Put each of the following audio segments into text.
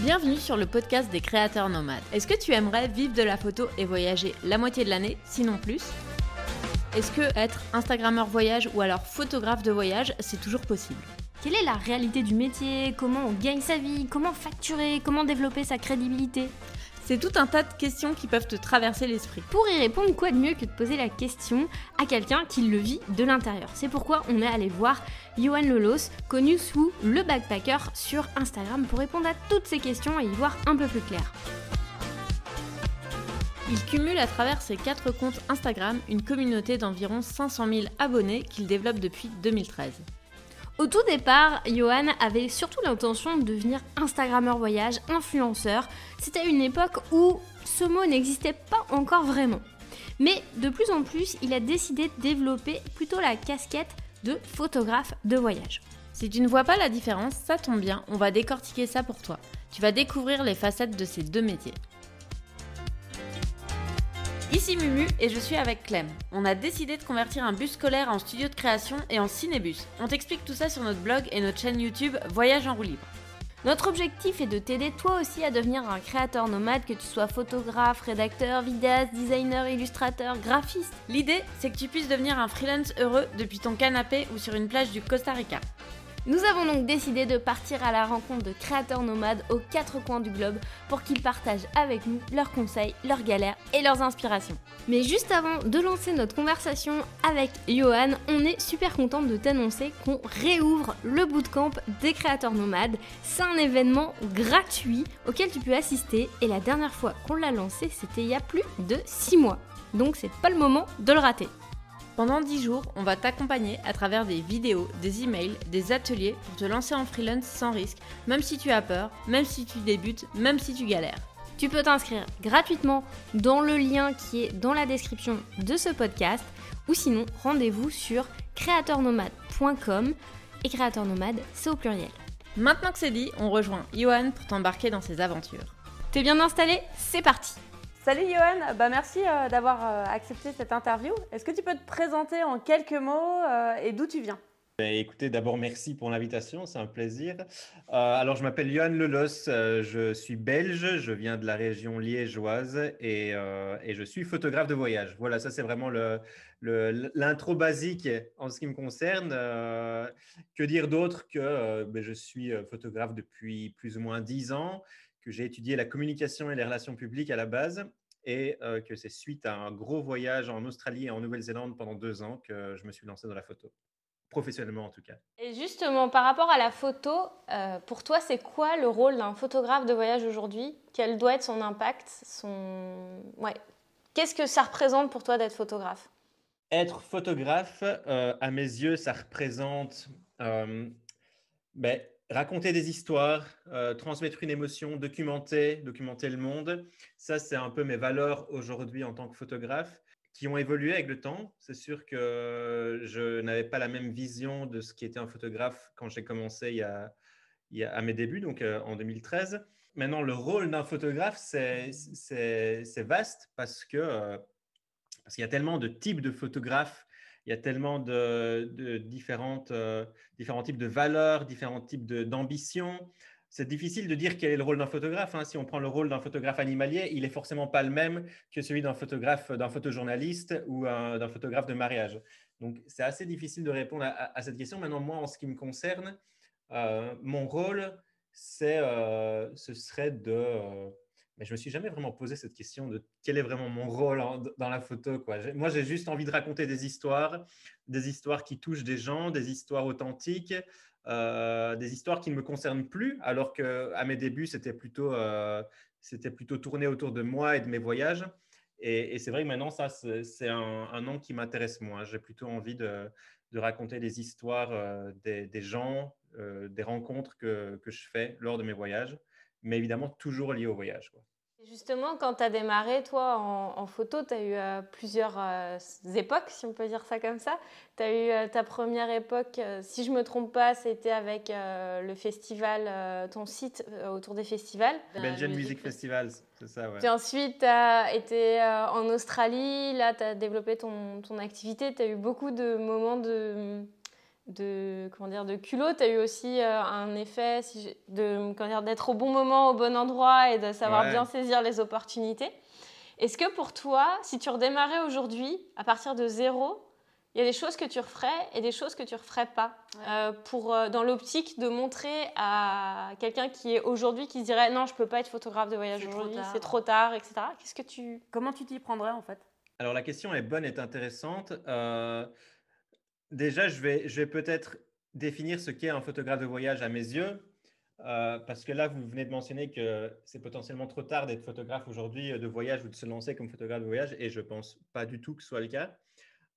Bienvenue sur le podcast des créateurs nomades. Est-ce que tu aimerais vivre de la photo et voyager la moitié de l'année, sinon plus? Est-ce que être Instagrammeur voyage ou alors photographe de voyage, c'est toujours possible? Quelle est la réalité du métier? Comment on gagne sa vie? Comment facturer? Comment développer sa crédibilité? C'est tout un tas de questions qui peuvent te traverser l'esprit. Pour y répondre, quoi de mieux que de poser la question à quelqu'un qui le vit de l'intérieur? C'est pourquoi on est allé voir Johan Lolos, connu sous le backpacker sur Instagram, pour répondre à toutes ces questions et y voir un peu plus clair. Il cumule à travers ses quatre comptes Instagram une communauté d'environ 500 000 abonnés qu'il développe depuis 2013. Au tout départ, Johan avait surtout l'intention de devenir Instagrammeur voyage, influenceur. C'était une époque où ce mot n'existait pas encore vraiment. Mais de plus en plus, il a décidé de développer plutôt la casquette de photographe de voyage. Si tu ne vois pas la différence, ça tombe bien, on va décortiquer ça pour toi. Tu vas découvrir les facettes de ces deux métiers. Ici Mumu et je suis avec Clem. On a décidé de convertir un bus scolaire en studio de création et en cinébus. On t'explique tout ça sur notre blog et notre chaîne YouTube Voyage en roue libre. Notre objectif est de t'aider toi aussi à devenir un créateur nomade, que tu sois photographe, rédacteur, vidéaste, designer, illustrateur, graphiste. L'idée, c'est que tu puisses devenir un freelance heureux depuis ton canapé ou sur une plage du Costa Rica. Nous avons donc décidé de partir à la rencontre de créateurs nomades aux quatre coins du globe pour qu'ils partagent avec nous leurs conseils, leurs galères et leurs inspirations. Mais juste avant de lancer notre conversation avec Johan, on est super contente de t'annoncer qu'on réouvre le bootcamp des créateurs nomades. C'est un événement gratuit auquel tu peux assister et la dernière fois qu'on l'a lancé, c'était il y a plus de 6 mois. Donc c'est pas le moment de le rater. Pendant 10 jours, on va t'accompagner à travers des vidéos, des emails, des ateliers pour te lancer en freelance sans risque, même si tu as peur, même si tu débutes, même si tu galères. Tu peux t'inscrire gratuitement dans le lien qui est dans la description de ce podcast ou sinon rendez-vous sur créateurnomade.com et créateur nomade c'est au pluriel. Maintenant que c'est dit, on rejoint Johan pour t'embarquer dans ses aventures. T'es bien installé C'est parti Salut Johan, bah merci euh, d'avoir euh, accepté cette interview. Est-ce que tu peux te présenter en quelques mots euh, et d'où tu viens? Ben, Écoutez, d'abord merci pour l'invitation, c'est un plaisir. alors je m'appelle Johan Lelos, je suis belge, je viens de la région liégeoise et, je suis photographe de voyage. Voilà, ça c'est vraiment l'intro basique en ce qui me concerne. que dire d'autre que ben, je suis photographe depuis plus ou moins dix ans que j'ai étudié la communication et les relations publiques à la base et euh, que c'est suite à un gros voyage en Australie et en Nouvelle-Zélande pendant deux ans que je me suis lancé dans la photo, professionnellement en tout cas. Et justement, par rapport à la photo, euh, pour toi, c'est quoi le rôle d'un photographe de voyage aujourd'hui? Quel doit être son impact son... ouais. Qu'est-ce que ça représente pour toi d'être photographe? Être photographe, euh, à mes yeux, ça représente... Ben, raconter des histoires, euh, transmettre une émotion, documenter, documenter le monde. Ça, c'est un peu mes valeurs aujourd'hui en tant que photographe qui ont évolué avec le temps. C'est sûr que je n'avais pas la même vision de ce qui était un photographe quand j'ai commencé il y, a, à mes débuts, donc euh, en 2013. Maintenant, le rôle d'un photographe, c'est vaste parce euh, parce qu'il y a tellement de types de photographes il y a tellement de, différentes, euh, différents types de valeurs, différents types d'ambitions. C'est difficile de dire quel est le rôle d'un photographe. Hein. Si on prend le rôle d'un photographe animalier, il est forcément pas le même que celui d'un photographe, d'un photojournaliste ou d'un photographe de mariage. Donc, c'est assez difficile de répondre à, cette question. Maintenant, moi, en ce qui me concerne, euh, mon rôle, euh, ce serait de mais je me suis jamais vraiment posé cette question de quel est vraiment mon rôle dans la photo. Quoi. Moi, j'ai juste envie de raconter des histoires, des histoires qui touchent des gens, des histoires authentiques, euh, des histoires qui ne me concernent plus, alors qu'à mes débuts, c'était plutôt, euh, c'était plutôt tourné autour de moi et de mes voyages. Et, c'est vrai que maintenant, ça, c'est un, un, nom qui m'intéresse moins. J'ai plutôt envie de, de, raconter des histoires euh, des, des, gens, des rencontres que, que je fais lors de mes voyages mais évidemment toujours lié au voyage. Quoi. Justement, quand tu as démarré, toi, en, photo, tu as eu euh, plusieurs euh, époques, si on peut dire ça comme ça. Tu as eu euh, ta première époque, si je ne me trompe pas, c'était avec le festival, ton site autour des festivals. Belgian Music Festivals, c'est ça, ouais. Puis ensuite, tu as été en Australie, là, tu as développé ton, ton activité, tu as eu beaucoup de moments de de comment dire de culot, tu as eu aussi euh, un effet si de comment d'être au bon moment, au bon endroit et de savoir bien saisir les opportunités. Est-ce que pour toi, si tu redémarrais aujourd'hui à partir de zéro, il y a des choses que tu referais et des choses que tu referais pas euh, pour euh, dans l'optique de montrer à quelqu'un qui est aujourd'hui qui se dirait non je peux pas être photographe de voyage aujourd'hui c'est trop tard etc qu'est-ce que tu comment tu t'y prendrais en fait? Alors la question est bonne est intéressante Déjà, je vais, peut-être définir ce qu'est un photographe de voyage à mes yeux, euh, parce que là, vous venez de mentionner que c'est potentiellement trop tard d'être photographe aujourd'hui euh, de voyage ou de se lancer comme photographe de voyage, et je pense pas du tout que ce soit le cas,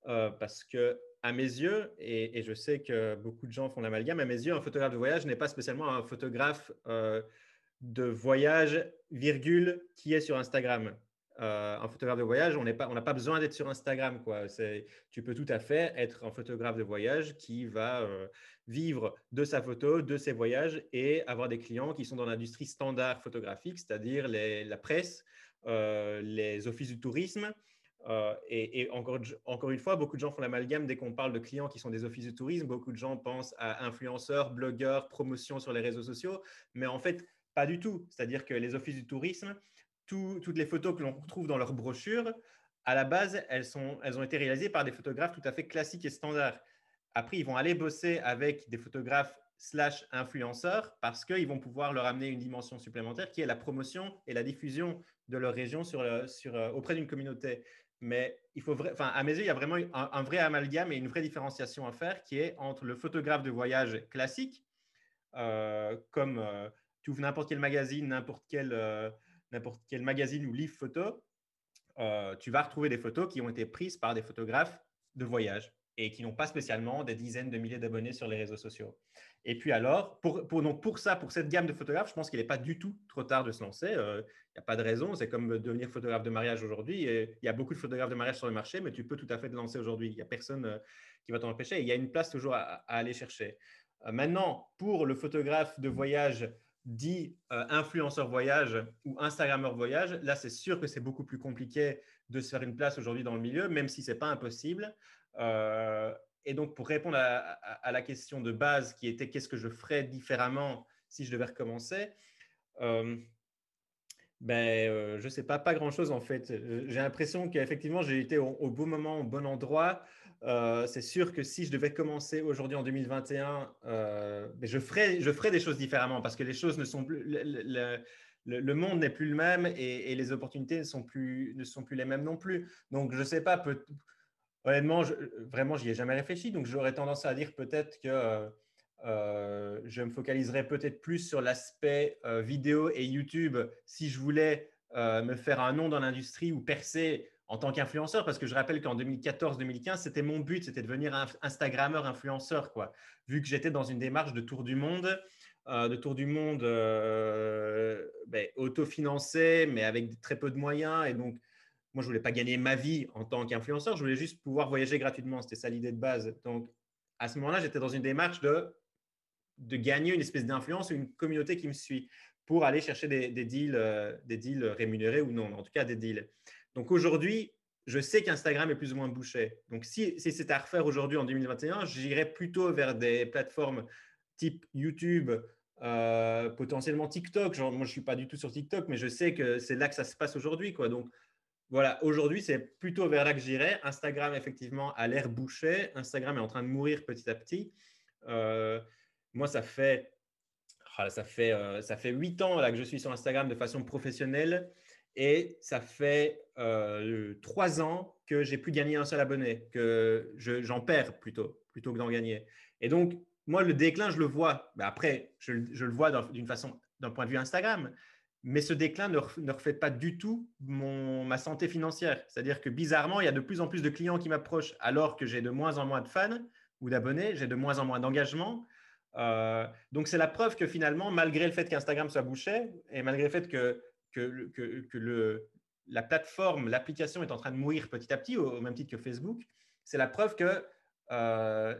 euh, parce que à mes yeux, et, je sais que beaucoup de gens font l'amalgame, à mes yeux, un photographe de voyage n'est pas spécialement un photographe de voyage, virgule, qui est sur Instagram. Euh, un photographe de voyage, on n'a pas, besoin d'être sur Instagram. Quoi. Tu peux tout à fait être un photographe de voyage qui va euh, vivre de sa photo, de ses voyages et avoir des clients qui sont dans l'industrie standard photographique, c'est-à-dire la presse, euh, les offices du tourisme. et, encore, encore, une fois, beaucoup de gens font l'amalgame dès qu'on parle de clients qui sont des offices du tourisme. Beaucoup de gens pensent à influenceurs, blogueurs, promotion sur les réseaux sociaux, mais en fait, pas du tout. C'est-à-dire que les offices du tourisme, toutes les photos que l'on retrouve dans leur brochure, à la base, elles, sont, elles ont été réalisées par des photographes tout à fait classiques et standards. Après, ils vont aller bosser avec des photographes slash influenceurs parce qu'ils vont pouvoir leur amener une dimension supplémentaire qui est la promotion et la diffusion de leur région sur, euh, auprès d'une communauté. Mais il faut, enfin, à mes yeux, il y a vraiment un, vrai amalgame et une vraie différenciation à faire qui est entre le photographe de voyage classique, euh, comme euh, tu ouvres n'importe quel magazine, n'importe quel n'importe quel magazine ou livre photo, euh, tu vas retrouver des photos qui ont été prises par des photographes de voyage et qui n'ont pas spécialement des dizaines de milliers d'abonnés sur les réseaux sociaux. Et puis alors, pour, donc pour ça, pour cette gamme de photographes, je pense qu'il n'est pas du tout trop tard de se lancer. Il euh, n'y a pas de raison. C'est comme devenir photographe de mariage aujourd'hui. Il y a beaucoup de photographes de mariage sur le marché, mais tu peux tout à fait te lancer aujourd'hui. Il n'y a personne euh, qui va t'en empêcher. il y a une place toujours à aller chercher. maintenant, pour le photographe de voyage dit euh, influenceur voyage ou Instagrammeur voyage, là, c'est sûr que c'est beaucoup plus compliqué de se faire une place aujourd'hui dans le milieu, même si ce n'est pas impossible. Euh, et donc, pour répondre à, la question de base qui était qu'est-ce que je ferais différemment si je devais recommencer, euh, ben, je ne sais pas, pas grand-chose en fait. J'ai l'impression qu'effectivement, j'ai été au, beau moment, au bon endroit. Euh, c'est sûr que si je devais commencer aujourd'hui en 2021, euh, ben, je, ferais, des choses différemment parce que les choses ne sont plus. Le, monde n'est plus le même et, les opportunités ne sont, plus, ne sont plus les mêmes non plus. Donc, je ne sais pas, peut, honnêtement, je, vraiment, j'y ai jamais réfléchi. Donc, j'aurais tendance à dire peut-être que euh, je me focaliserais peut-être plus sur l'aspect vidéo et YouTube si je voulais me faire un nom dans l'industrie ou percer en tant qu'influenceur, parce que je rappelle qu'en 2014-2015, c'était mon but, c'était de devenir un Instagrammeur influenceur, quoi. Vu que j'étais dans une démarche de tour du monde, euh, de tour du monde euh, ben, autofinancé, mais avec très peu de moyens. Et donc, moi, je voulais pas gagner ma vie en tant qu'influenceur, je voulais juste pouvoir voyager gratuitement. C'était ça l'idée de base. Donc, à ce moment-là, j'étais dans une démarche de, de gagner une espèce d'influence, une communauté qui me suit pour aller chercher des, deals, euh, des deals rémunérés ou non, en tout cas des deals. Donc aujourd'hui, je sais qu'Instagram est plus ou moins bouché. Donc si, c'était à refaire aujourd'hui en 2021, j'irais plutôt vers des plateformes type YouTube, euh, potentiellement TikTok. Moi, je ne suis pas du tout sur TikTok, mais je sais que c'est là que ça se passe aujourd'hui. Quoi. Donc voilà, aujourd'hui, c'est plutôt vers là que j'irais. Instagram, effectivement, a l'air bouché. Instagram est en train de mourir petit à petit. Euh, moi, ça fait, ah, ça fait, euh, ça fait 8 ans là, que je suis sur Instagram de façon professionnelle. Et ça fait euh, trois ans que j'ai plus gagné un seul abonné, que j'en perds plutôt, plutôt que d'en gagner. Et donc, moi, le déclin, je le vois. Après, je, le vois d'une façon, d'un point de vue Instagram, mais ce déclin ne, ne reflète pas du tout mon, ma santé financière. C'est-à-dire que bizarrement, il y a de plus en plus de clients qui m'approchent alors que j'ai de moins en moins de fans ou d'abonnés, j'ai de moins en moins d'engagement. Euh, donc, c'est la preuve que finalement, malgré le fait qu'Instagram soit bouché et malgré le fait que que, que, le, la plateforme, l'application est en train de mourir petit à petit, au, même titre que Facebook, c'est la preuve que euh,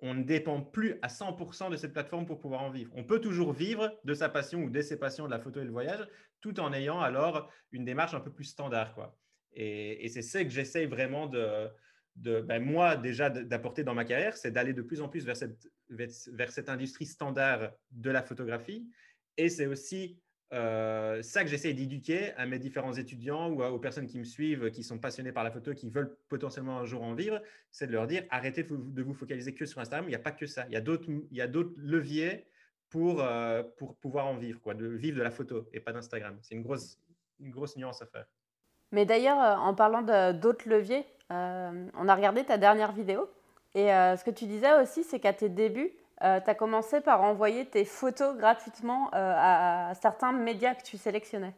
on ne dépend plus à 100% de cette plateforme pour pouvoir en vivre. On peut toujours vivre de sa passion ou de ses passions de la photo et le voyage, tout en ayant alors une démarche un peu plus standard. Quoi. Et, et c'est ça que j'essaye vraiment de, de ben, moi déjà d'apporter dans ma carrière, c'est d'aller de plus en plus vers cette, vers cette industrie standard de la photographie. Et c'est aussi euh, ça que j'essaie d'éduquer à mes différents étudiants ou aux personnes qui me suivent, qui sont passionnés par la photo, qui veulent potentiellement un jour en vivre, c'est de leur dire arrêtez de vous, focaliser que sur Instagram. Il n'y a pas que ça. Il y a d'autres, leviers pour, euh, pour pouvoir en vivre, quoi, de vivre de la photo et pas d'Instagram. C'est une grosse, une grosse nuance à faire. Mais d'ailleurs, euh, en parlant d'autres leviers, on a regardé ta dernière vidéo et ce que tu disais aussi, c'est qu'à tes débuts, euh, tu as commencé par envoyer tes photos gratuitement euh, à, certains médias que tu sélectionnais.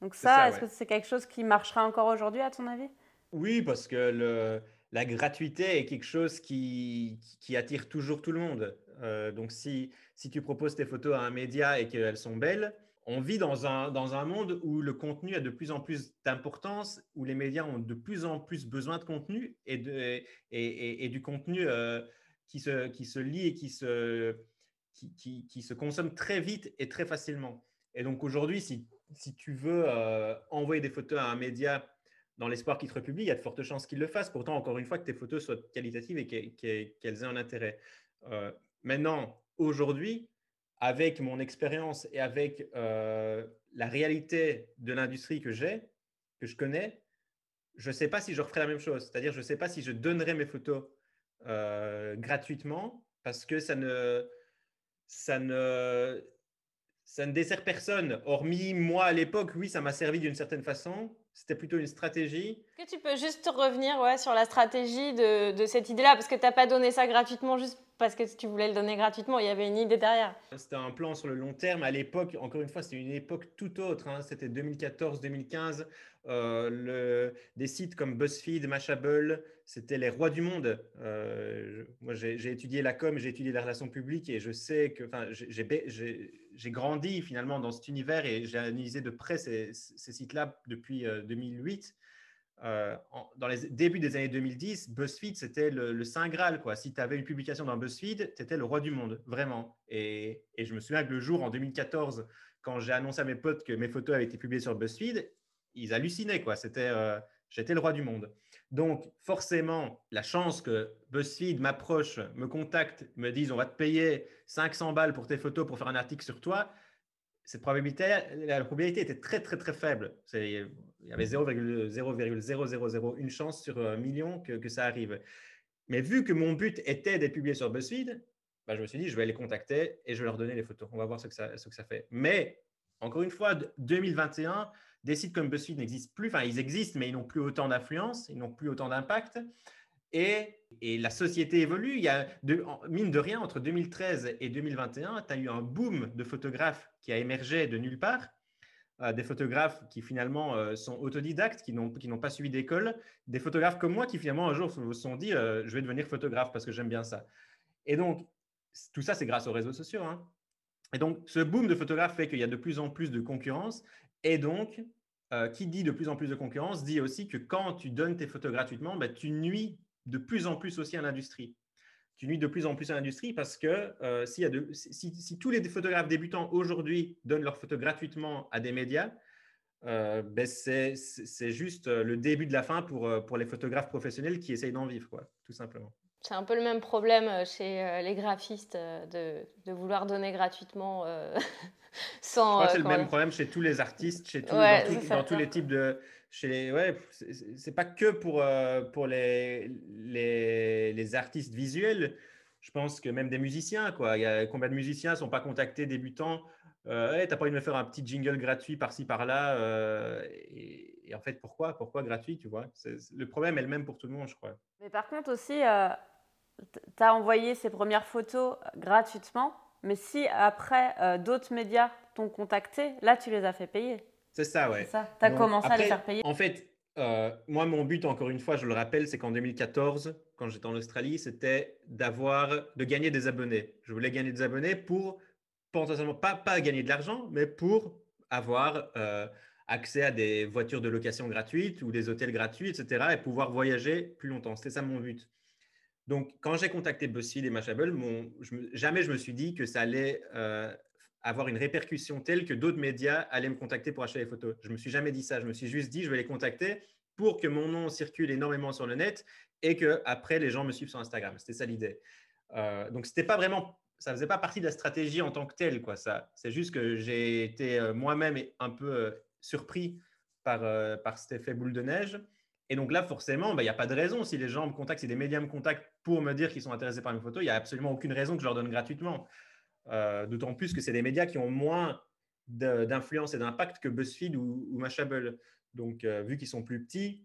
Donc ça, est-ce que c'est quelque chose qui marchera encore aujourd'hui à ton avis? Oui, parce que le, la gratuité est quelque chose qui, qui, attire toujours tout le monde. Euh, donc si, si tu proposes tes photos à un média et qu'elles sont belles, on vit dans un, dans un monde où le contenu a de plus en plus d'importance, où les médias ont de plus en plus besoin de contenu et, de, et, et, du contenu qui se, qui se lit et qui se, qui, qui, se consomme très vite et très facilement. Et donc aujourd'hui, si, si, tu veux euh, envoyer des photos à un média dans l'espoir qu'il te republie, il y a de fortes chances qu'il le fasse. Pourtant, encore une fois, que tes photos soient qualitatives et qu'elles aient un intérêt. Euh, maintenant, aujourd'hui, avec mon expérience et avec euh, la réalité de l'industrie que j'ai, que je connais, je ne sais pas si je referais la même chose. C'est-à-dire, je ne sais pas si je donnerais mes photos euh, gratuitement parce que ça ne, ça ne, ça ne dessert personne. Hormis moi à l'époque, oui, ça m'a servi d'une certaine façon. C'était plutôt une stratégie. Est-ce que tu peux juste revenir ouais, sur la stratégie de, de cette idée-là? Parce que tu n'as pas donné ça gratuitement juste parce que tu voulais le donner gratuitement. Il y avait une idée derrière. C'était un plan sur le long terme. À l'époque, encore une fois, c'était une époque tout autre. Hein. C'était 2014-2015. Euh, des sites comme BuzzFeed, Mashable, c'était les rois du monde. Euh, moi, j'ai étudié la com, j'ai étudié la relation publique et je sais que j'ai grandi finalement dans cet univers et j'ai analysé de près ces, sites-là depuis 2008. Euh, dans les débuts des années 2010, BuzzFeed, c'était le, Saint Graal. Quoi. Si tu avais une publication dans BuzzFeed, tu étais le roi du monde, vraiment. Et, je me souviens que le jour, en 2014, quand j'ai annoncé à mes potes que mes photos avaient été publiées sur BuzzFeed, ils hallucinaient. Quoi. C'était, euh, j'étais le roi du monde. Donc, forcément, la chance que BuzzFeed m'approche, me contacte, me dise on va te payer 500 balles pour tes photos pour faire un article sur toi, cette probabilité, la probabilité était très, très, très faible. Il y avait 0,0001 chance sur un million que, ça arrive. Mais vu que mon but était d'être publié sur BuzzFeed, bah, je me suis dit, je vais les contacter et je vais leur donner les photos. On va voir ce que ce que ça fait. Mais, encore une fois, 2021, des sites comme BuzzFeed n'existent plus. Enfin, ils existent, mais ils n'ont plus autant d'influence, ils n'ont plus autant d'impact. Et, et, la société évolue. Il y a, de, mine de rien, entre 2013 et 2021, tu as eu un boom de photographes qui a émergé de nulle part. Euh, des photographes qui finalement euh, sont autodidactes, qui n'ont, pas suivi d'école. Des photographes comme moi qui finalement un jour se sont dit euh, je vais devenir photographe parce que j'aime bien ça. Et donc, tout ça, c'est grâce aux réseaux sociaux. Hein. Et donc, ce boom de photographes fait qu'il y a de plus en plus de concurrence. Et donc, euh, qui dit de plus en plus de concurrence dit aussi que quand tu donnes tes photos gratuitement, bah, tu nuis de plus en plus aussi à l'industrie. Tu nuis de plus en plus à l'industrie parce que euh, si, tous les photographes débutants aujourd'hui donnent leurs photos gratuitement à des médias, euh, ben c'est juste le début de la fin pour, les photographes professionnels qui essayent d'en vivre, tout simplement. C'est un peu le même problème chez les graphistes de vouloir donner gratuitement sans. Je crois que c'est le même problème chez tous les artistes, chez dans, tous les types de. Chez les, ouais, c'est pas que pour, pour les, les, les, artistes visuels. Je pense que même des musiciens, quoi. Il y a combien de musiciens ne sont pas contactés débutants euh, hey, T'as pas envie de me faire un petit jingle gratuit par-ci par-là et, et, en fait, pourquoi Pourquoi gratuit Tu vois? Le problème est le même pour tout le monde, je crois. Mais par contre aussi, tu as envoyé ces premières photos gratuitement, mais si après euh, d'autres médias t'ont contacté, là tu les as fait payer. C'est ça, ouais. Tu as commencé à les faire payer. En fait, euh, moi, mon but, encore une fois, je le rappelle, c'est qu'en 2014, quand j'étais en Australie, c'était d'avoir, de gagner des abonnés. Je voulais gagner des abonnés pour potentiellement pas, pas gagner de l'argent, mais pour avoir euh, accès à des voitures de location gratuites ou des hôtels gratuits, etc., et pouvoir voyager plus longtemps. C'était ça mon but. Donc, quand j'ai contacté BuzzFeed et Mashable, jamais je me suis dit que ça allait euh, avoir une répercussion telle que d'autres médias allaient me contacter pour acheter les photos. Je me suis jamais dit ça. Je me suis juste dit, je vais les contacter pour que mon nom circule énormément sur le net et que après les gens me suivent sur Instagram. C'était ça l'idée. Euh, donc c'était pas vraiment, ça faisait pas partie de la stratégie en tant que telle, quoi. Ça, c'est juste que j'ai été euh, moi-même un peu surpris par, par cet effet boule de neige. Et donc là, forcément, bah, il n'y a pas de raison. Si les gens me contactent, si des médias me contactent pour me dire qu'ils sont intéressés par mes photos, il n'y a absolument aucune raison que je leur donne gratuitement. D'autant plus que c'est des médias qui ont moins d'influence et d'impact que BuzzFeed ou, ou Mashable. Donc, vu qu'ils sont plus petits,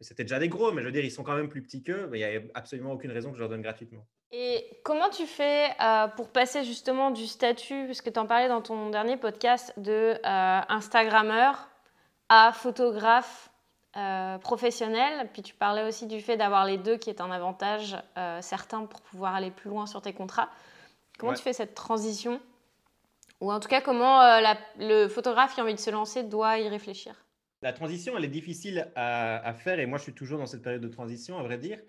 c'était déjà des gros, mais je veux dire, ils sont quand même plus petits qu'eux. Il n'y a absolument aucune raison que je leur donne gratuitement. Et comment tu fais euh, pour passer justement du statut, puisque tu en parlais dans ton dernier podcast, de euh, Instagrammeur à photographe euh, professionnel Puis tu parlais aussi du fait d'avoir les deux qui est un avantage certain pour pouvoir aller plus loin sur tes contrats. Comment tu fais cette transition? Ou en tout cas, comment le photographe qui a envie de se lancer doit y réfléchir? La transition, elle est difficile à, faire et moi, je suis toujours dans cette période de transition, à vrai dire,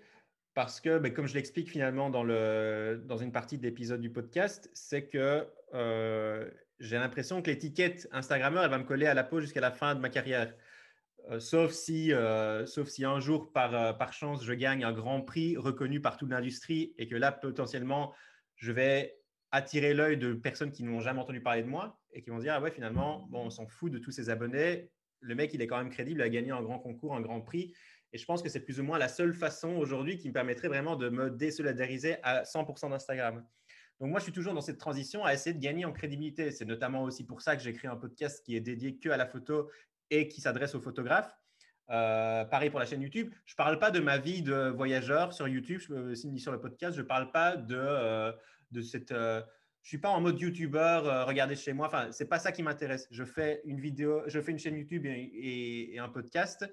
parce que, ben, comme je l'explique finalement dans, le, dans une partie de l'épisode du podcast, c'est que euh, j'ai l'impression que l'étiquette Instagrammeur, elle va me coller à la peau jusqu'à la fin de ma carrière. Euh, sauf, si, euh, sauf si un jour, par, par chance, je gagne un grand prix reconnu par toute l'industrie et que là, potentiellement, je vais attirer l'œil de personnes qui n'ont jamais entendu parler de moi et qui vont dire, ah ouais, finalement, bon, on s'en fout de tous ces abonnés, le mec, il est quand même crédible, il a gagné un grand concours, un grand prix. Et je pense que c'est plus ou moins la seule façon aujourd'hui qui me permettrait vraiment de me désolidariser à 100% d'Instagram. Donc moi, je suis toujours dans cette transition à essayer de gagner en crédibilité. C'est notamment aussi pour ça que j'ai créé un podcast qui est dédié que à la photo et qui s'adresse aux photographes. Euh, pareil pour la chaîne YouTube. Je ne parle pas de ma vie de voyageur sur YouTube ni sur le podcast. Je ne parle pas de, euh, de cette... Euh, je suis pas en mode youtubeur, euh, regardez chez moi. Enfin, c'est pas ça qui m'intéresse. Je fais une vidéo, je fais une chaîne YouTube et, un podcast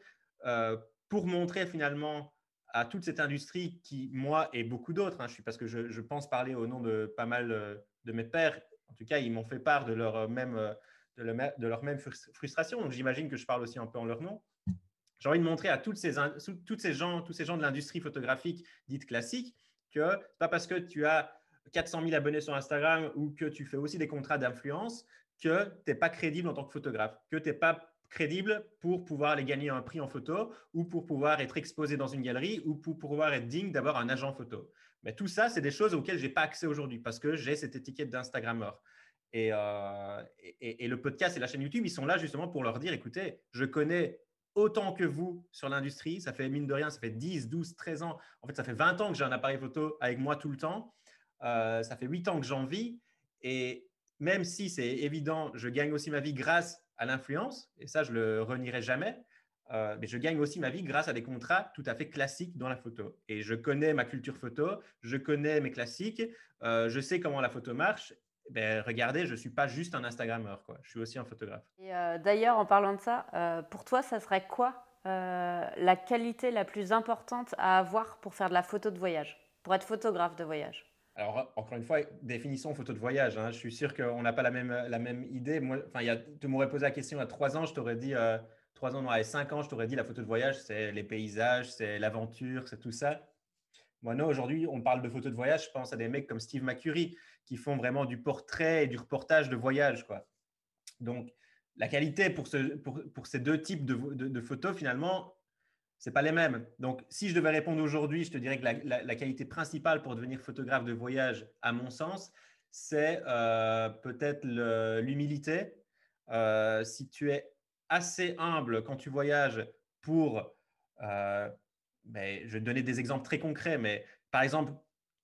euh, pour montrer finalement à toute cette industrie qui, moi et beaucoup d'autres, hein, je suis parce que je, pense parler au nom de pas mal euh, de mes pères. En tout cas, ils m'ont fait part de leur même de, leur même frustration. Donc, j'imagine que je parle aussi un peu en leur nom. J'ai envie de montrer à toutes ces, toutes ces gens, tous ces gens de l'industrie photographique dite classique que pas parce que tu as 400 000 abonnés sur Instagram ou que tu fais aussi des contrats d'influence, que tu n'es pas crédible en tant que photographe, que tu n'es pas crédible pour pouvoir aller gagner un prix en photo ou pour pouvoir être exposé dans une galerie ou pour pouvoir être digne d'avoir un agent photo. Mais tout ça, c'est des choses auxquelles je n'ai pas accès aujourd'hui parce que j'ai cette étiquette d'Instagrammeur. Euh, et, le podcast et la chaîne YouTube, ils sont là justement pour leur dire, écoutez, je connais autant que vous sur l'industrie. Ça fait mine de rien, ça fait 10, 12, 13 ans. En fait, ça fait 20 ans que j'ai un appareil photo avec moi tout le temps. Euh, ça fait huit ans que j'en vis. Et même si c'est évident, je gagne aussi ma vie grâce à l'influence, et ça, je le renierai jamais. Euh, mais je gagne aussi ma vie grâce à des contrats tout à fait classiques dans la photo. Et je connais ma culture photo, je connais mes classiques, je sais comment la photo marche. Ben, regardez, je ne suis pas juste un Instagrammeur, quoi. je suis aussi un photographe. Et d'ailleurs, en parlant de ça, pour toi, ça serait quoi la qualité la plus importante à avoir pour faire de la photo de voyage, pour être photographe de voyage? Alors, encore une fois, définissons photo de voyage. Hein. Je suis sûr qu'on n'a pas la même, la même idée. Moi, enfin, y a, tu m'aurais posé la question a trois ans, je t'aurais dit, euh, trois ans, non, à cinq ans, je t'aurais dit la photo de voyage, c'est les paysages, c'est l'aventure, c'est tout ça. Moi, non, aujourd'hui, on parle de photo de voyage. Je pense à des mecs comme Steve McCurry qui font vraiment du portrait et du reportage de voyage. Quoi. Donc, la qualité pour, ce, ces deux types de, photos, finalement, c'est pas les mêmes. Donc, si je devais répondre aujourd'hui, je te dirais que la, qualité principale pour devenir photographe de voyage, à mon sens, c'est euh, peut-être l'humilité. Euh, si tu es assez humble quand tu voyages pour, euh, ben, je vais te donner des exemples très concrets, mais par exemple,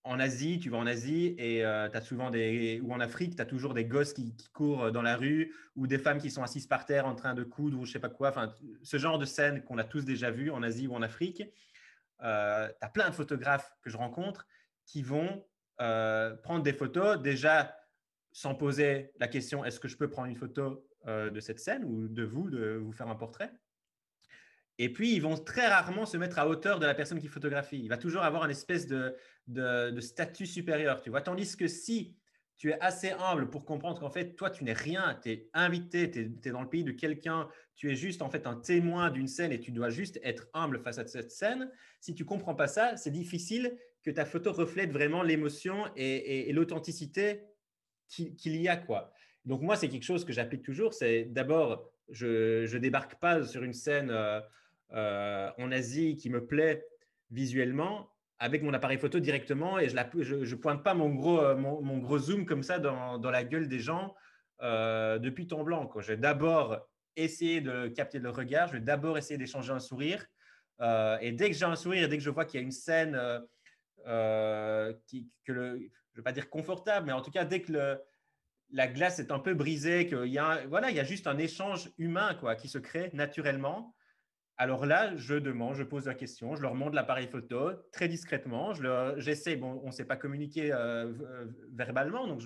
en Asie, tu vas en Asie et euh, souvent des. ou en Afrique, tu as toujours des gosses qui, courent dans la rue ou des femmes qui sont assises par terre en train de coudre ou je sais pas quoi. Enfin, ce genre de scène qu'on a tous déjà vu en Asie ou en Afrique. Euh, tu as plein de photographes que je rencontre qui vont euh, prendre des photos déjà sans poser la question est-ce que je peux prendre une photo de cette scène ou de vous, de vous faire un portrait? Et puis, ils vont très rarement se mettre à hauteur de la personne qui photographie. Il va toujours avoir une espèce de, de, statut supérieur, tu vois. Tandis que si tu es assez humble pour comprendre qu'en fait, toi, tu n'es rien, tu es invité, tu es, dans le pays de quelqu'un, tu es juste en fait un témoin d'une scène et tu dois juste être humble face à cette scène. Si tu comprends pas ça, c'est difficile que ta photo reflète vraiment l'émotion et, l'authenticité qu'il y a, quoi. Donc moi, c'est quelque chose que j'applique toujours. C'est d'abord, je ne débarque pas sur une scène. Euh, en Asie qui me plaît visuellement avec mon appareil photo directement et je ne pointe pas mon gros, mon, gros zoom comme ça dans, la gueule des gens depuis ton blanc. Je vais d'abord essayer de capter le regard, je vais d'abord essayer d'échanger un sourire. et dès que j'ai un sourire, dès que je vois qu'il y a une scène que je ne vais pas dire confortable, mais en tout cas, dès que la glace est un peu brisée, qu'il y a, voilà, il y a juste un échange humain quoi, qui se crée naturellement. Alors là, je demande, je pose la question, je leur montre l'appareil photo très discrètement. J'essaie, bon, on ne s'est pas communiqué euh, euh, verbalement, donc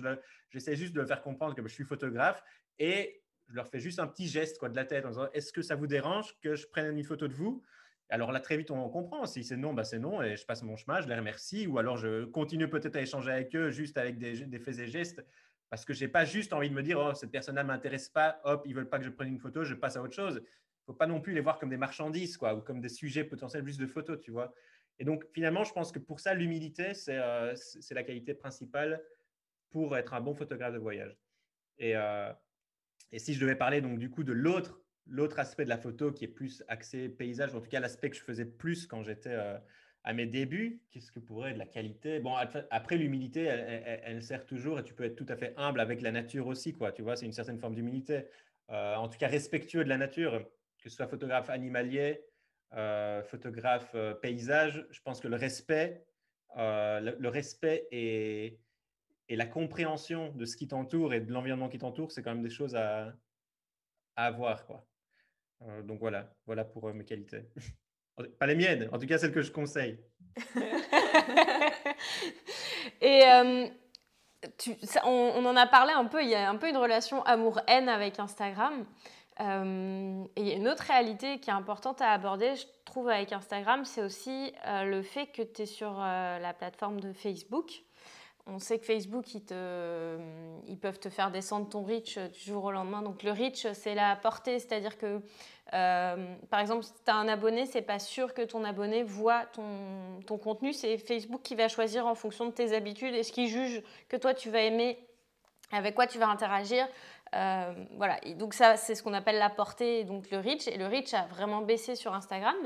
j'essaie juste de leur faire comprendre que je suis photographe et je leur fais juste un petit geste quoi, de la tête en disant Est-ce que ça vous dérange que je prenne une photo de vous? Alors là, très vite, on comprend. Si c'est non, bah c'est non et je passe mon chemin, je les remercie. Ou alors, je continue peut-être à échanger avec eux juste avec des, des faits et gestes parce que je n'ai pas juste envie de me dire, oh, cette personne-là ne m'intéresse pas, hop, ils ne veulent pas que je prenne une photo, je passe à autre chose. Faut pas non plus les voir comme des marchandises, quoi, ou comme des sujets potentiels juste de photos, tu vois. Et donc, finalement, je pense que pour ça, l'humilité, c'est euh, la qualité principale pour être un bon photographe de voyage. Et, euh, et si je devais parler donc du coup de l'autre l'autre aspect de la photo qui est plus axé paysage, en tout cas l'aspect que je faisais plus quand j'étais euh, à mes débuts, qu'est-ce que pourrait être la qualité? Bon, après, l'humilité, elle, sert toujours et tu peux être tout à fait humble avec la nature aussi, quoi. Tu vois, c'est une certaine forme d'humilité. En tout cas, respectueux de la nature, que ce soit photographe animalier, euh, photographe euh, paysage. Je pense que le respect, le, respect et, la compréhension de ce qui t'entoure et de l'environnement qui t'entoure, c'est quand même des choses à, avoir, donc voilà, voilà pour mes qualités. Pas les miennes, en tout cas celles que je conseille. et euh, on, en a parlé un peu, il y a un peu une relation amour-haine avec Instagram. Euh, et une autre réalité qui est importante à aborder, je trouve, avec Instagram, c'est aussi euh, le fait que tu es sur la plateforme de Facebook. On sait que Facebook, ils, peuvent te faire descendre ton reach du jour au lendemain. Donc le reach, c'est la portée, c'est-à-dire que euh, par exemple, si tu as un abonné, c'est pas sûr que ton abonné voit ton, ton contenu. C'est Facebook qui va choisir en fonction de tes habitudes et ce qui juge que toi tu vas aimer, avec quoi tu vas interagir. Euh, voilà, donc ça c'est ce qu'on appelle la portée, donc le reach. Et le reach a vraiment baissé sur Instagram.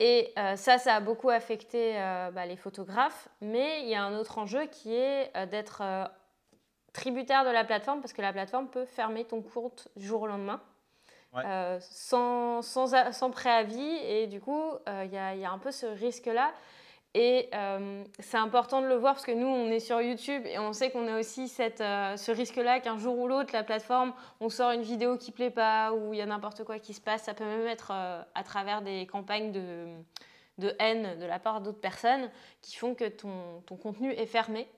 Et euh, ça, ça a beaucoup affecté bah, les photographes. Mais il y a un autre enjeu qui est d'être tributaire de la plateforme parce que la plateforme peut fermer ton compte du jour au lendemain. Euh, sans, sans, sans, préavis. Et du coup, euh, il y, a, y, a un peu ce risque-là. Et euh, c'est important de le voir parce que nous, on est sur YouTube et on sait qu'on a aussi cette, ce risque-là qu'un jour ou l'autre, la plateforme, on sort une vidéo qui plaît pas ou il y a n'importe quoi qui se passe. Ça peut même être à travers des campagnes de, haine de la part d'autres personnes qui font que ton, contenu est fermé.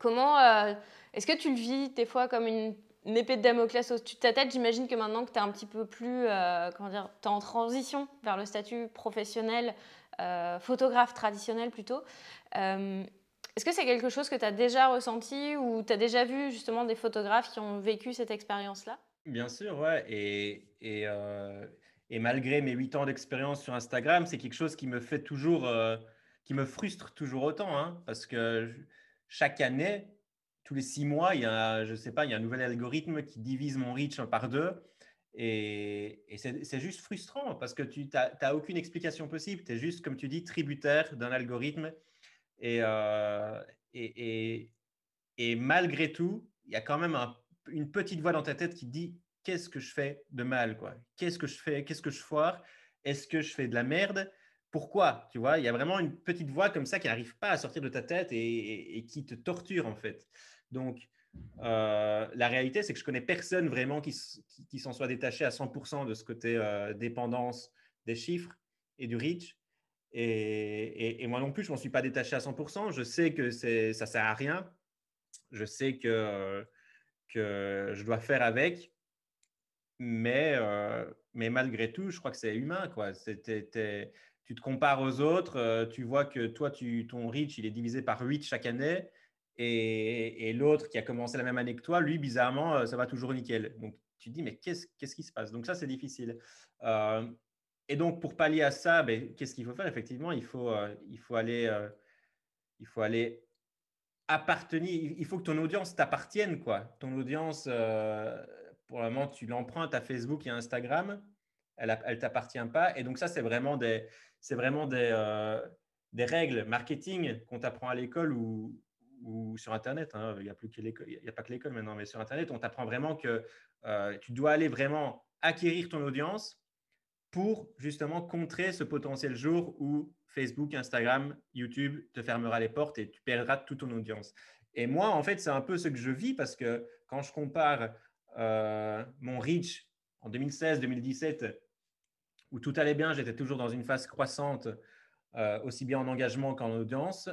Comment est-ce que tu le vis des fois comme une épée de Damoclès au-dessus de ta tête. J'imagine que maintenant que tu es un petit peu plus, euh, comment dire, es en transition vers le statut professionnel, euh, photographe traditionnel plutôt. Euh, est-ce que c'est quelque chose que tu as déjà ressenti ou tu as déjà vu justement des photographes qui ont vécu cette expérience-là? Bien sûr, ouais. Et, et, malgré mes huit ans d'expérience sur Instagram, c'est quelque chose qui me fait toujours, qui me frustre toujours autant, hein, parce que chaque année, tous les six mois, il y a, je sais pas, il y a un nouvel algorithme qui divise mon reach par deux. Et, c'est juste frustrant parce que tu n'as aucune explication possible. Tu es juste, comme tu dis, tributaire d'un algorithme. Euh, et, et, malgré tout, il y a quand même une petite voix dans ta tête qui dit qu'est-ce que je fais de mal Qu'est-ce que je fais? Qu'est-ce que je foire? Est-ce que je fais de la merde? Pourquoi? Tu vois, il y a vraiment une petite voix comme ça qui n'arrive pas à sortir de ta tête et, qui te torture en fait. Donc, euh, la réalité, c'est que je connais personne vraiment qui, s'en soit détaché à 100% de ce côté euh, dépendance des chiffres et du reach. Et, moi non plus, je ne m'en suis pas détaché à 100%. Je sais que ça sert à rien. Je sais que, que je dois faire avec. Mais, euh, mais malgré tout, je crois que c'est humain. Quoi. tu te compares aux autres, tu vois que toi, tu, ton reach, il est divisé par 8 chaque année et, l'autre qui a commencé la même année que toi, lui, bizarrement, euh, ça va toujours nickel. Donc, tu te dis, mais qu'est-ce, qu'est-ce qui se passe? Donc, ça, c'est difficile. Euh, et donc, pour pallier à ça, ben, qu'est-ce qu'il faut faire? Effectivement, il faut, euh, il faut aller, il faut aller appartenir. Il faut que ton audience t'appartienne, quoi. Ton audience, pour le moment, tu l'empruntes à Facebook et à Instagram. elle ne t'appartient pas. Et donc ça, c'est vraiment des, c'est vraiment des, des règles marketing qu'on t'apprend à l'école ou, ou sur Internet. Hein. Il n'y a, a pas que l'école maintenant, mais sur Internet, on t'apprend vraiment que euh, tu dois aller vraiment acquérir ton audience pour justement contrer ce potentiel jour où Facebook, Instagram, YouTube te fermera les portes et tu perdras toute ton audience. Et moi, en fait, c'est un peu ce que je vis parce que quand je compare euh, mon reach en 2016-2017, où tout allait bien, j'étais toujours dans une phase croissante, euh, aussi bien en engagement qu'en audience.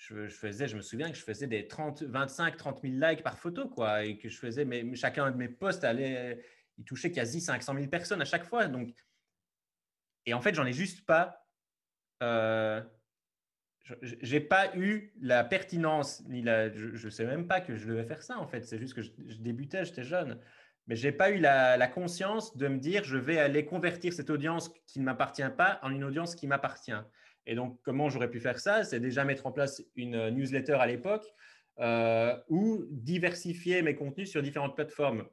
Je, faisais, je me souviens que je faisais des 30, 25, 30 000 likes par photo, quoi, et que je faisais, mais chacun de mes posts allait, il touchait quasi 500 000 personnes à chaque fois. Donc, et en fait, j'en ai juste pas. Euh, j'ai pas eu la pertinence, ni la, je ne sais même pas que je devais faire ça en fait. C'est juste que je, débutais, j'étais jeune. Mais je n'ai pas eu la, conscience de me dire je vais aller convertir cette audience qui ne m'appartient pas en une audience qui m'appartient. Et donc, comment j'aurais pu faire ça? C'est déjà mettre en place une newsletter à l'époque euh, ou diversifier mes contenus sur différentes plateformes.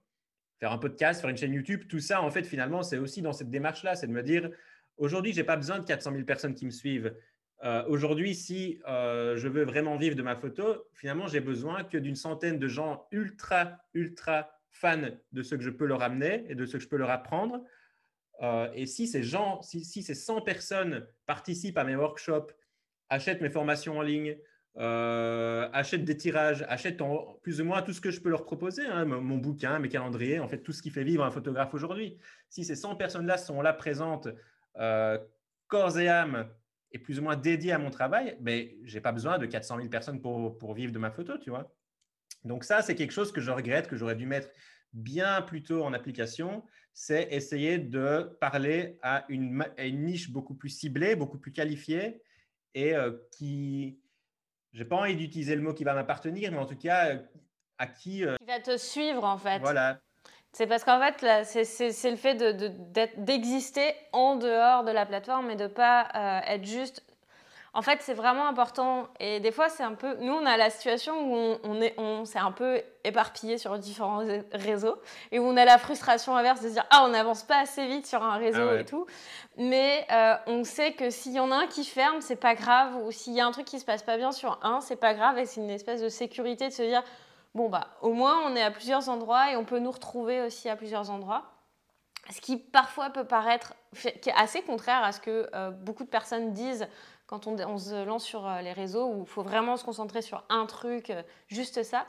Faire un podcast, faire une chaîne YouTube, tout ça, en fait, finalement, c'est aussi dans cette démarche-là. C'est de me dire aujourd'hui, je n'ai pas besoin de 400 000 personnes qui me suivent. Euh, aujourd'hui, si euh, je veux vraiment vivre de ma photo, finalement, j'ai besoin que d'une centaine de gens ultra, ultra fans de ce que je peux leur amener et de ce que je peux leur apprendre. Euh, et si ces gens, si, ces 100 personnes participent à mes workshops, achètent mes formations en ligne, achètent des tirages, achètent plus ou moins tout ce que je peux leur proposer, hein, mon, bouquin, mes calendriers, en fait, tout ce qui fait vivre un photographe aujourd'hui. Si ces 100 personnes-là sont là présentes, corps et âme, est plus ou moins dédié à mon travail, mais je n'ai pas besoin de 400 000 personnes pour, pour vivre de ma photo, tu vois. Donc ça, c'est quelque chose que je regrette, que j'aurais dû mettre bien plus tôt en application, c'est essayer de parler à une, une, niche beaucoup plus ciblée, beaucoup plus qualifiée et euh, qui, j'ai pas envie d'utiliser le mot qui va m'appartenir, mais en tout cas, euh, à qui... Euh, qui va te suivre en fait. Voilà, c'est parce qu'en fait, c'est le fait d'exister en dehors de la plateforme et de ne pas euh, être juste. En fait, c'est vraiment important. Et des fois, c'est un peu. Nous, on a la situation où on, est, on s'est un peu éparpillé sur différents réseaux et où on a la frustration inverse de se dire Ah, on n'avance pas assez vite sur un réseau ah et tout. Mais euh, on sait que s'il y en a un qui ferme, c'est pas grave. Ou s'il y a un truc qui se passe pas bien sur un, c'est pas grave. Et c'est une espèce de sécurité de se dire bon, bah, au moins, on est à plusieurs endroits et on peut nous retrouver aussi à plusieurs endroits. Ce qui parfois peut paraître qui est assez contraire à ce que euh, beaucoup de personnes disent quand on, se lance sur euh, les réseaux, où il faut vraiment se concentrer sur un truc, euh, juste ça.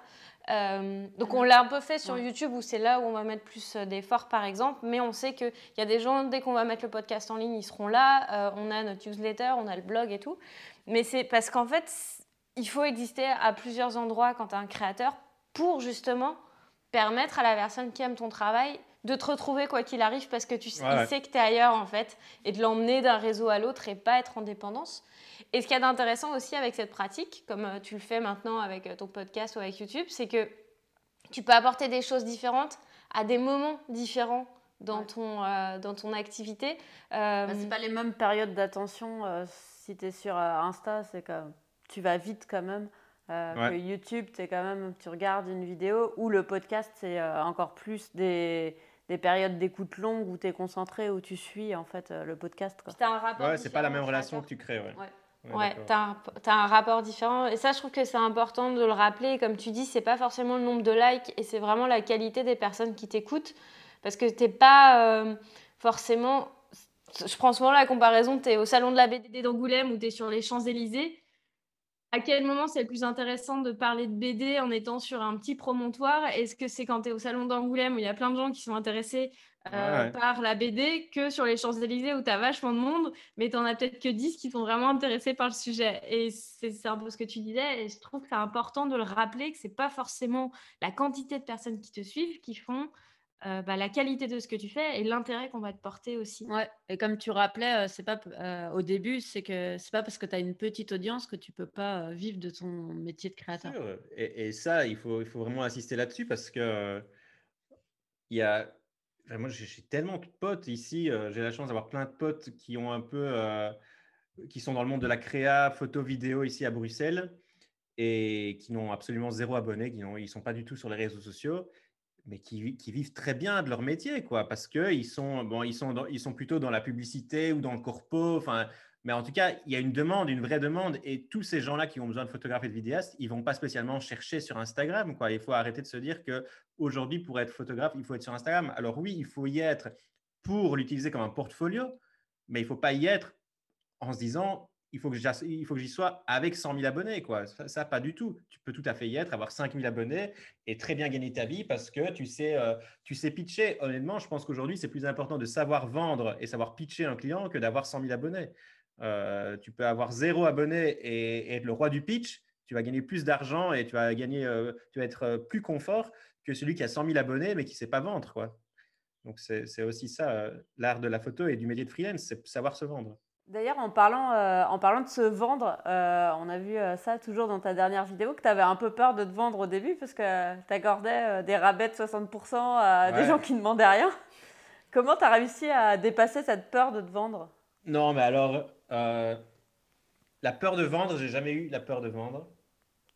donc on l'a un peu fait sur YouTube, où c'est là où on va mettre plus d'efforts, par exemple, mais on sait qu'il y a des gens, dès qu'on va mettre le podcast en ligne, ils seront là, on a notre newsletter, on a le blog et tout. Mais c'est parce qu'en fait, il faut exister à plusieurs endroits quand tu es un créateur pour justement permettre à la personne qui aime ton travail de te retrouver quoi qu'il arrive parce que tu sais que tu es ailleurs en fait et de l'emmener d'un réseau à l'autre et pas être en dépendance. Et ce qu'il y a d'intéressant aussi avec cette pratique, comme euh, tu le fais maintenant avec euh, ton podcast ou avec YouTube, c'est que tu peux apporter des choses différentes à des moments différents dans, ton, euh, dans ton activité. Euh... Bah, c'est pas les mêmes périodes d'attention. si tu es sur Insta, c'est que tu vas vite quand même. Euh, que YouTube, quand même, tu regardes une vidéo, ou le podcast, c'est euh, encore plus des, des périodes d'écoute longues où tu es concentré, où tu suis en fait euh, le podcast. Quoi. un rapport ouais, c'est pas la même relation que tu crées. Ouais, ouais. ouais tu as, un rapport différent. Et ça, je trouve que c'est important de le rappeler. Comme tu dis, c'est pas forcément le nombre de likes, et c'est vraiment la qualité des personnes qui t'écoutent. Parce que t'es pas forcément. Je prends souvent la comparaison, tu es au salon de la BD d'Angoulême ou tu es sur les Champs-Élysées à quel moment c'est le plus intéressant de parler de BD en étant sur un petit promontoire? Est-ce que c'est quand tu es au salon d'Angoulême où il y a plein de gens qui sont intéressés euh, par la BD que sur les Champs-Élysées où tu as vachement de monde, mais tu n'en as peut-être que 10 qui sont vraiment intéressés par le sujet? Et c'est un peu ce que tu disais, et je trouve que c'est important de le rappeler que ce n'est pas forcément la quantité de personnes qui te suivent qui font euh, bah, la qualité de ce que tu fais et l'intérêt qu'on va te porter aussi. Ouais, et comme tu rappelais, euh, c'est pas euh, au début, c'est que c'est pas parce que tu as une petite audience que tu peux pas vivre de ton métier de créateur. Et, et, ça, il faut, il faut vraiment insister là-dessus parce que il y a moi j'ai tellement de potes ici, j'ai la chance d'avoir plein de potes qui ont un peu qui sont dans le monde de la créa, photo, vidéo ici à Bruxelles et qui n'ont absolument zéro abonné, qui ne sont pas du tout sur les réseaux sociaux mais qui, vivent très bien de leur métier, quoi, parce qu'ils sont, bon, ils sont, ils sont plutôt dans la publicité ou dans le corpo, enfin, mais en tout cas, il y a une demande, une vraie demande, et tous ces gens-là qui ont besoin de photographes et de vidéastes, ils vont pas spécialement chercher sur Instagram, quoi. Il faut arrêter de se dire que aujourd'hui, pour être photographe, il faut être sur Instagram. Alors oui, il faut y être pour l'utiliser comme un portfolio, mais il faut pas y être en se disant il faut que j'y sois avec 100 000 abonnés. Quoi. Ça, pas du tout. Tu peux tout à fait y être, avoir 5 000 abonnés et très bien gagner ta vie parce que tu sais, euh, tu sais pitcher. Honnêtement, je pense qu'aujourd'hui, c'est plus important de savoir vendre et savoir pitcher un client que d'avoir 100 000 abonnés. Euh, tu peux avoir zéro abonné et, être le roi du pitch. Tu vas gagner plus d'argent et tu vas, gagner, euh, tu vas être plus confort que celui qui a 100 000 abonnés mais qui ne sait pas vendre. Quoi. Donc, c'est aussi ça, l'art de la photo et du métier de freelance, c'est savoir se vendre. D'ailleurs, en parlant, euh, en parlant de se vendre, euh, on a vu euh, ça toujours dans ta dernière vidéo, que tu avais un peu peur de te vendre au début parce que tu accordais des rabais de 60% à des gens qui ne demandaient rien. Comment tu as réussi à dépasser cette peur de te vendre? Non, mais alors, la peur de vendre, j'ai jamais eu la peur de vendre.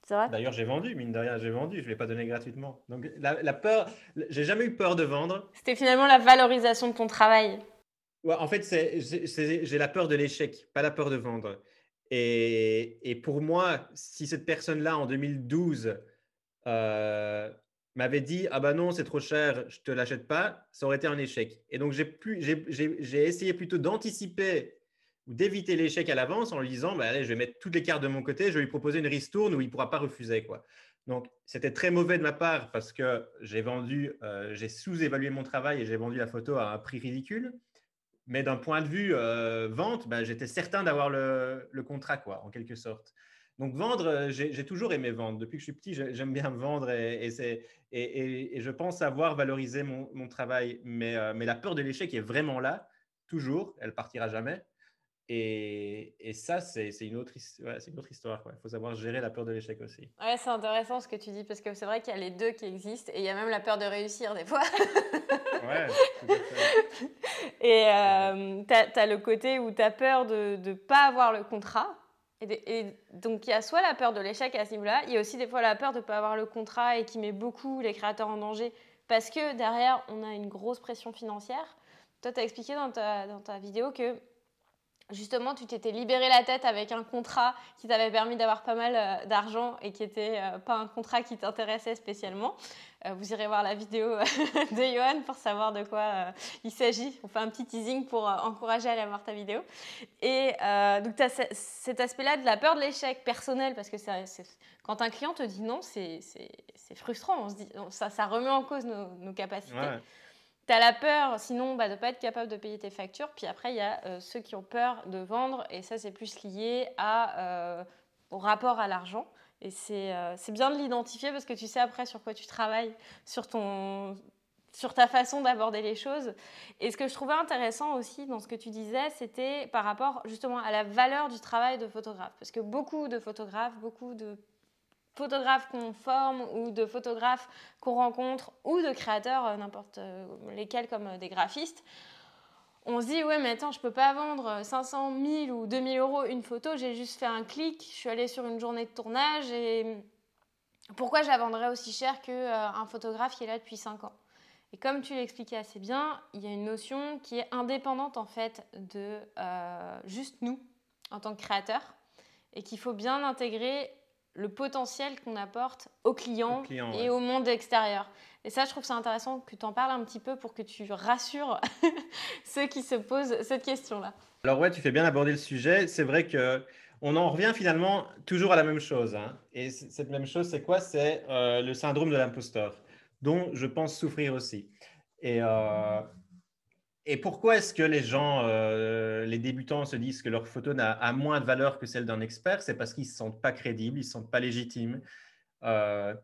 C'est vrai? D'ailleurs, j'ai vendu, mine de rien, j'ai vendu, je ne l'ai pas donné gratuitement. Donc, la, la peur, j'ai jamais eu peur de vendre. C'était finalement la valorisation de ton travail en fait, j'ai la peur de l'échec, pas la peur de vendre. Et, pour moi, si cette personne-là, en 2012, euh, m'avait dit Ah bah non, c'est trop cher, je te l'achète pas, ça aurait été un échec. Et donc, j'ai essayé plutôt d'anticiper ou d'éviter l'échec à l'avance en lui disant bah, allez, je vais mettre toutes les cartes de mon côté, je vais lui proposer une ristourne où il ne pourra pas refuser. Quoi. Donc, c'était très mauvais de ma part parce que j'ai vendu, euh, j'ai sous-évalué mon travail et j'ai vendu la photo à un prix ridicule. Mais d'un point de vue euh, vente, bah, j'étais certain d'avoir le, contrat, quoi, en quelque sorte. Donc vendre, euh, j'ai toujours aimé vendre. Depuis que je suis petit, j'aime bien vendre et, et, je pense avoir valorisé mon, mon travail. Mais, euh, mais, la peur de l'échec est vraiment là, toujours. Elle partira jamais. Et, ça, c'est une, autre, une autre histoire. Il faut savoir gérer la peur de l'échec aussi. Ouais, c'est intéressant ce que tu dis parce que c'est vrai qu'il y a les deux qui existent et il y a même la peur de réussir des fois. ouais, tout à fait. Et euh, tu as, le côté où tu as peur de ne pas avoir le contrat. Et, donc, il y a soit la peur de l'échec à ce niveau-là, il y a aussi des fois la peur de ne pas avoir le contrat et qui met beaucoup les créateurs en danger parce que derrière, on a une grosse pression financière. Toi, tu as expliqué dans ta, dans ta vidéo que justement, tu t'étais libéré la tête avec un contrat qui t'avait permis d'avoir pas mal euh, d'argent et qui n'était euh, pas un contrat qui t'intéressait spécialement. Euh, vous irez voir la vidéo de Johan pour savoir de quoi il s'agit. On fait un petit teasing pour encourager à aller voir ta vidéo. Et donc, tu as cet aspect-là de la peur de l'échec personnel, parce que quand un client te dit non, c'est frustrant. On se dit, ça, ça remet en cause nos, capacités. Tu as la peur, sinon, bah, de ne pas être capable de payer tes factures. Puis après, il y a euh, ceux qui ont peur de vendre. Et ça, c'est plus lié euh, au rapport à l'argent. Et euh, c'est bien de l'identifier parce que tu sais après sur quoi tu travailles, sur, ton, sur ta façon d'aborder les choses. Et ce que je trouvais intéressant aussi dans ce que tu disais, c'était par rapport justement à la valeur du travail de photographe. Parce que beaucoup de photographes, beaucoup de photographes qu'on forme ou de photographes qu'on rencontre ou de créateurs, euh, n'importe euh, lesquels comme euh, des graphistes, on se dit ouais mais attends je peux pas vendre 500 000 ou 2000 euros une photo, j'ai juste fait un clic, je suis allée sur une journée de tournage et pourquoi je la vendrais aussi cher qu'un photographe qui est là depuis 5 ans? Et comme tu l'expliquais assez bien, il y a une notion qui est indépendante en fait de juste nous en tant que créateurs et qu'il faut bien intégrer le potentiel qu'on apporte aux clients et au monde extérieur. Et ça, je trouve ça intéressant que tu en parles un petit peu pour que tu rassures ceux qui se posent cette question-là. Alors ouais, tu fais bien aborder le sujet. C'est vrai que on en revient finalement toujours à la même chose. Hein. Et cette même chose, c'est quoi? C'est euh, le syndrome de l'imposteur, dont je pense souffrir aussi. Et, euh, et pourquoi est-ce que les gens, euh, les débutants se disent que leur photo a, moins de valeur que celle d'un expert? C'est parce qu'ils ne se sentent pas crédibles, ils ne se sentent pas légitimes. Euh,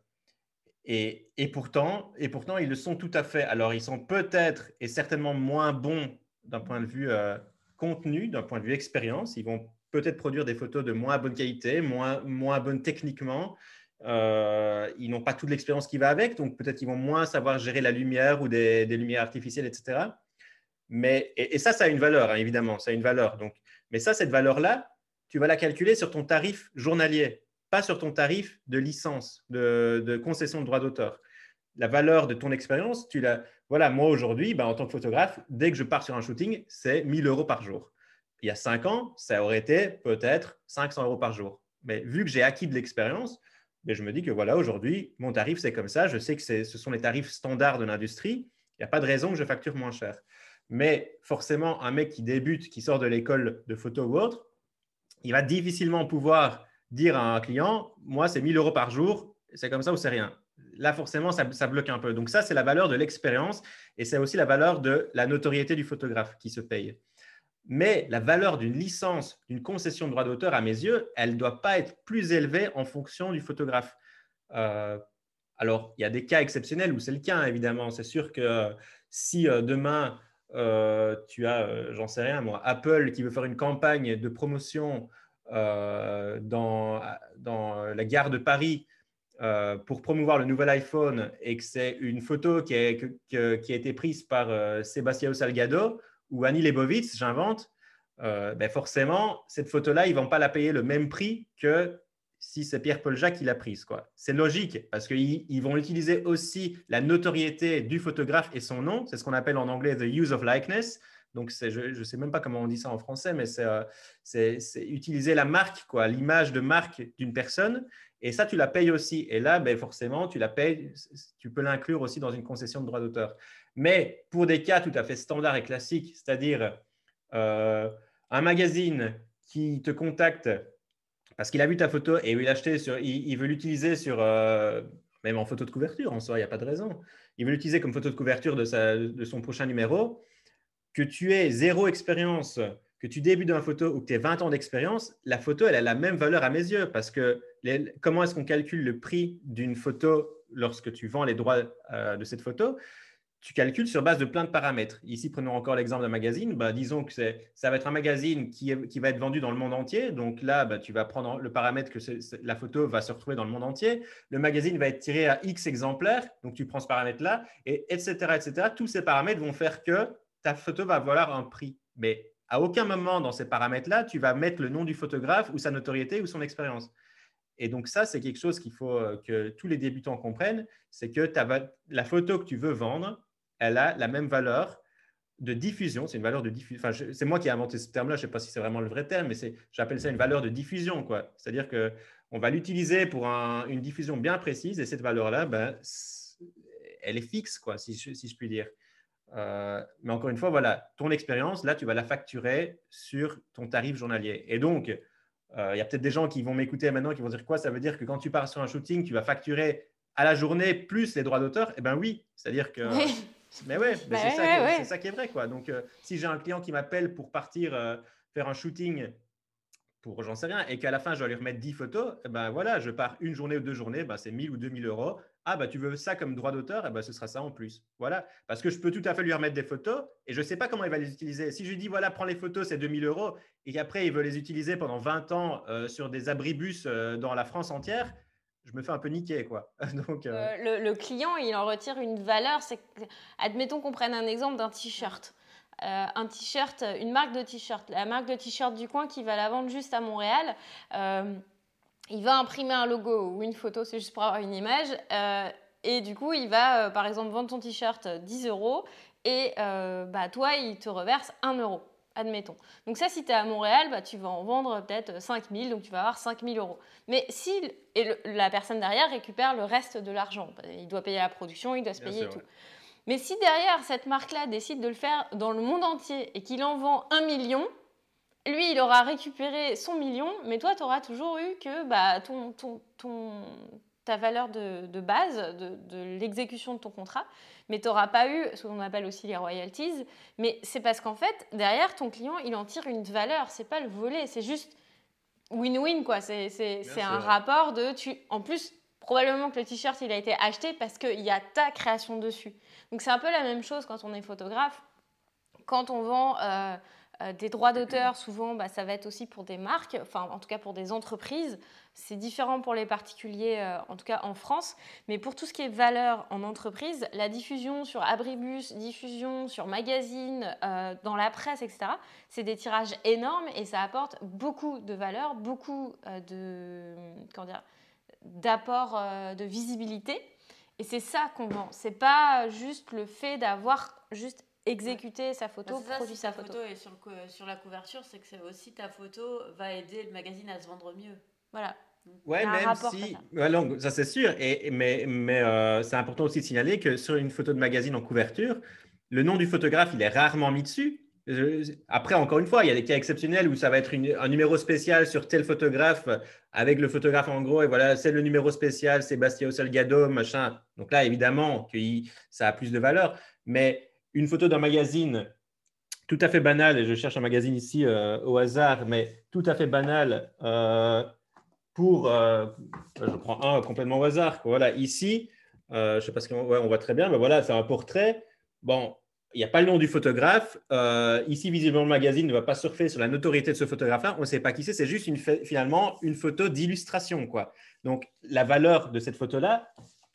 et, pourtant, et pourtant, ils le sont tout à fait. Alors, ils sont peut-être et certainement moins bons d'un point de vue euh, contenu, d'un point de vue expérience. Ils vont peut-être produire des photos de moins bonne qualité, moins, moins bonnes techniquement. ils n'ont pas toute l'expérience qui va avec, donc peut-être qu'ils vont moins savoir gérer la lumière ou des lumières artificielles, etc. Mais, et, ça, ça a une valeur, hein, évidemment, ça a une valeur. Donc, mais ça, cette valeur-là, tu vas la calculer sur ton tarif journalier, pas sur ton tarif de licence, de, concession de droit d'auteur. la valeur de ton expérience, tu l'as. Voilà, moi aujourd'hui, ben, en tant que photographe, dès que je pars sur un shooting, c'est 1000 euros par jour. Il y a cinq ans, ça aurait été peut-être 500 euros par jour. Mais vu que j'ai acquis de l'expérience, ben, je me dis que voilà, aujourd'hui, mon tarif, c'est comme ça. Je sais que ce sont les tarifs standards de l'industrie. Il n'y a pas de raison que je facture moins cher. Mais forcément, un mec qui débute, qui sort de l'école de photo ou autre, il va difficilement pouvoir dire à un client, moi, c'est 1000 euros par jour, c'est comme ça ou c'est rien. Là, forcément, ça, bloque un peu. Donc ça, c'est la valeur de l'expérience et c'est aussi la valeur de la notoriété du photographe qui se paye. Mais la valeur d'une licence, d'une concession de droit d'auteur, à mes yeux, elle ne doit pas être plus élevée en fonction du photographe. Euh, alors, il y a des cas exceptionnels où c'est le cas, évidemment. C'est sûr que si euh, demain, euh, tu as, j'en sais rien, moi, Apple qui veut faire une campagne de promotion dans, dans la gare de Paris pour promouvoir le nouvel iPhone et que c'est une photo qui, a été prise par Sébastien Salgado ou Annie Lebovitz, j'invente, ben forcément, cette photo-là, ils ne vont pas la payer le même prix que si c'est Pierre-Paul Jacques qui l'a prise. C'est logique parce qu'ils vont utiliser aussi la notoriété du photographe et son nom. C'est ce qu'on appelle en anglais the use of likeness. Donc, je ne sais même pas comment on dit ça en français, mais c'est euh, utiliser la marque, quoi, l'image de marque d'une personne. Et ça, tu la payes aussi. Et là, ben, forcément, tu la payes, tu peux l'inclure aussi dans une concession de droit d'auteur. Mais pour des cas tout à fait standards et classiques, c'est-à-dire euh, un magazine qui te contacte parce qu'il a vu ta photo et il, sur, il, veut l'utiliser sur, euh, même en photo de couverture, en soi, il n'y a pas de raison. Il veut l'utiliser comme photo de couverture de, sa, de son prochain numéro. Que tu aies zéro expérience, que tu débutes dans la photo ou que tu aies 20 ans d'expérience, la photo, elle a la même valeur à mes yeux parce que comment est-ce qu'on calcule le prix d'une photo lorsque tu vends les droits euh, de cette photo? Tu calcules sur base de plein de paramètres. Ici, prenons encore l'exemple d'un magazine. Bah, disons que ça va être un magazine qui, qui, va être vendu dans le monde entier. Donc là, bah, tu vas prendre le paramètre que la photo va se retrouver dans le monde entier. Le magazine va être tiré à X exemplaires. Donc tu prends ce paramètre-là, et etc., etc. Tous ces paramètres vont faire que ta photo va valoir un prix. Mais à aucun moment dans ces paramètres-là, tu vas mettre le nom du photographe ou sa notoriété ou son expérience. Et donc ça, c'est quelque chose qu'il faut euh, que tous les débutants comprennent, c'est que la photo que tu veux vendre, elle a la même valeur de diffusion. C'est une valeur de diffusion. Enfin, c'est moi qui ai inventé ce terme-là. Je ne sais pas si c'est vraiment le vrai terme, mais j'appelle ça une valeur de diffusion. C'est-à-dire que on va l'utiliser pour une diffusion bien précise et cette valeur-là, ben, elle est fixe, quoi, si, je, puis dire. Euh, mais encore une fois, voilà, ton expérience, là, tu vas la facturer sur ton tarif journalier. Et donc, euh, il y a peut-être des gens qui vont m'écouter maintenant qui vont dire quoi Ça veut dire que quand tu pars sur un shooting, tu vas facturer à la journée plus les droits d'auteur? Eh bien oui, c'est-à-dire que mais ouais, bah c'est ça, qui est vrai. Quoi. Donc, euh, si j'ai un client qui m'appelle pour partir euh, faire un shooting pour j'en sais rien, et qu'à la fin, je dois lui remettre 10 photos, eh ben voilà, je pars une journée ou deux journées, ben c'est 1000 ou 2000 euros. Ah, bah, tu veux ça comme droit d'auteur, eh ben, ce sera ça en plus. Voilà, parce que je peux tout à fait lui remettre des photos et je ne sais pas comment il va les utiliser. Si je lui dis, voilà, prends les photos, c'est 2000 euros, et qu'après, il veut les utiliser pendant 20 ans euh, sur des abribus dans la France entière, je me fais un peu niquer, quoi. Euh, euh, le, client, il en retire une valeur. Admettons qu'on prenne un exemple d'un t-shirt. Euh, un t-shirt, une marque de t-shirt, la marque de t-shirt du coin qui va la vendre juste à Montréal. il va imprimer un logo ou une photo, c'est juste pour avoir une image. et du coup, il va, par exemple, vendre ton t-shirt 10 euros et bah, toi, il te reverse 1 euro admettons. Donc ça, si tu es à Montréal, bah, tu vas en vendre peut-être 5000, donc tu vas avoir 5000 euros. Mais si et la personne derrière récupère le reste de l'argent, bah, il doit payer la production, il doit se payer tout. Mais si derrière, cette marque-là décide de le faire dans le monde entier et qu'il en vend un million, lui, il aura récupéré son million, mais toi, tu auras toujours eu que bah, ton, ton, ton, ta valeur de, base de, l'exécution de ton contrat, mais tu n'auras pas eu ce qu'on appelle aussi les royalties. Mais c'est parce qu'en fait, derrière, ton client, il en tire une valeur. C'est pas le volet, c'est juste win-win, quoi. C'est un rapport de... Tu, en plus, probablement que le t-shirt, il a été acheté parce qu'il y a ta création dessus. Donc c'est un peu la même chose quand on est photographe. Quand on vend... Euh, euh, des droits d'auteur, souvent, bah, ça va être aussi pour des marques, enfin en tout cas pour des entreprises. C'est différent pour les particuliers, euh, en tout cas en France. Mais pour tout ce qui est valeur en entreprise, la diffusion sur Abribus, diffusion sur magazine, euh, dans la presse, etc., c'est des tirages énormes et ça apporte beaucoup de valeur, beaucoup de, d'apport de visibilité. Et c'est ça qu'on vend. C'est pas juste le fait d'avoir juste exécuté sa photo, bah, produit sa photo. et sur, sur la couverture, c'est que c'est aussi ta photo va aider le magazine à se vendre mieux. Voilà. Ouais, même si. Ça, c'est sûr. Et, mais mais euh, c'est important aussi de signaler que sur une photo de magazine en couverture, le nom du photographe, il est rarement mis dessus. Après, encore une fois, il y a des cas exceptionnels où ça va être un numéro spécial sur tel photographe avec le photographe en gros. Et voilà, c'est le numéro spécial, Sébastien Salgado, machin. Donc là, évidemment, ça a plus de valeur. Mais une photo d'un magazine tout à fait banal, et je cherche un magazine ici euh, au hasard, mais tout à fait banal euh, pour, euh, je prends un complètement au hasard. Voilà, ici, je sais pas ce qu'on on voit très bien, mais voilà, c'est un portrait. Bon, il n'y a pas le nom du photographe. Ici, visiblement, le magazine ne va pas surfer sur la notoriété de ce photographe-là. On ne sait pas qui c'est. C'est juste finalement une photo d'illustration. quoi. Donc, la valeur de cette photo-là,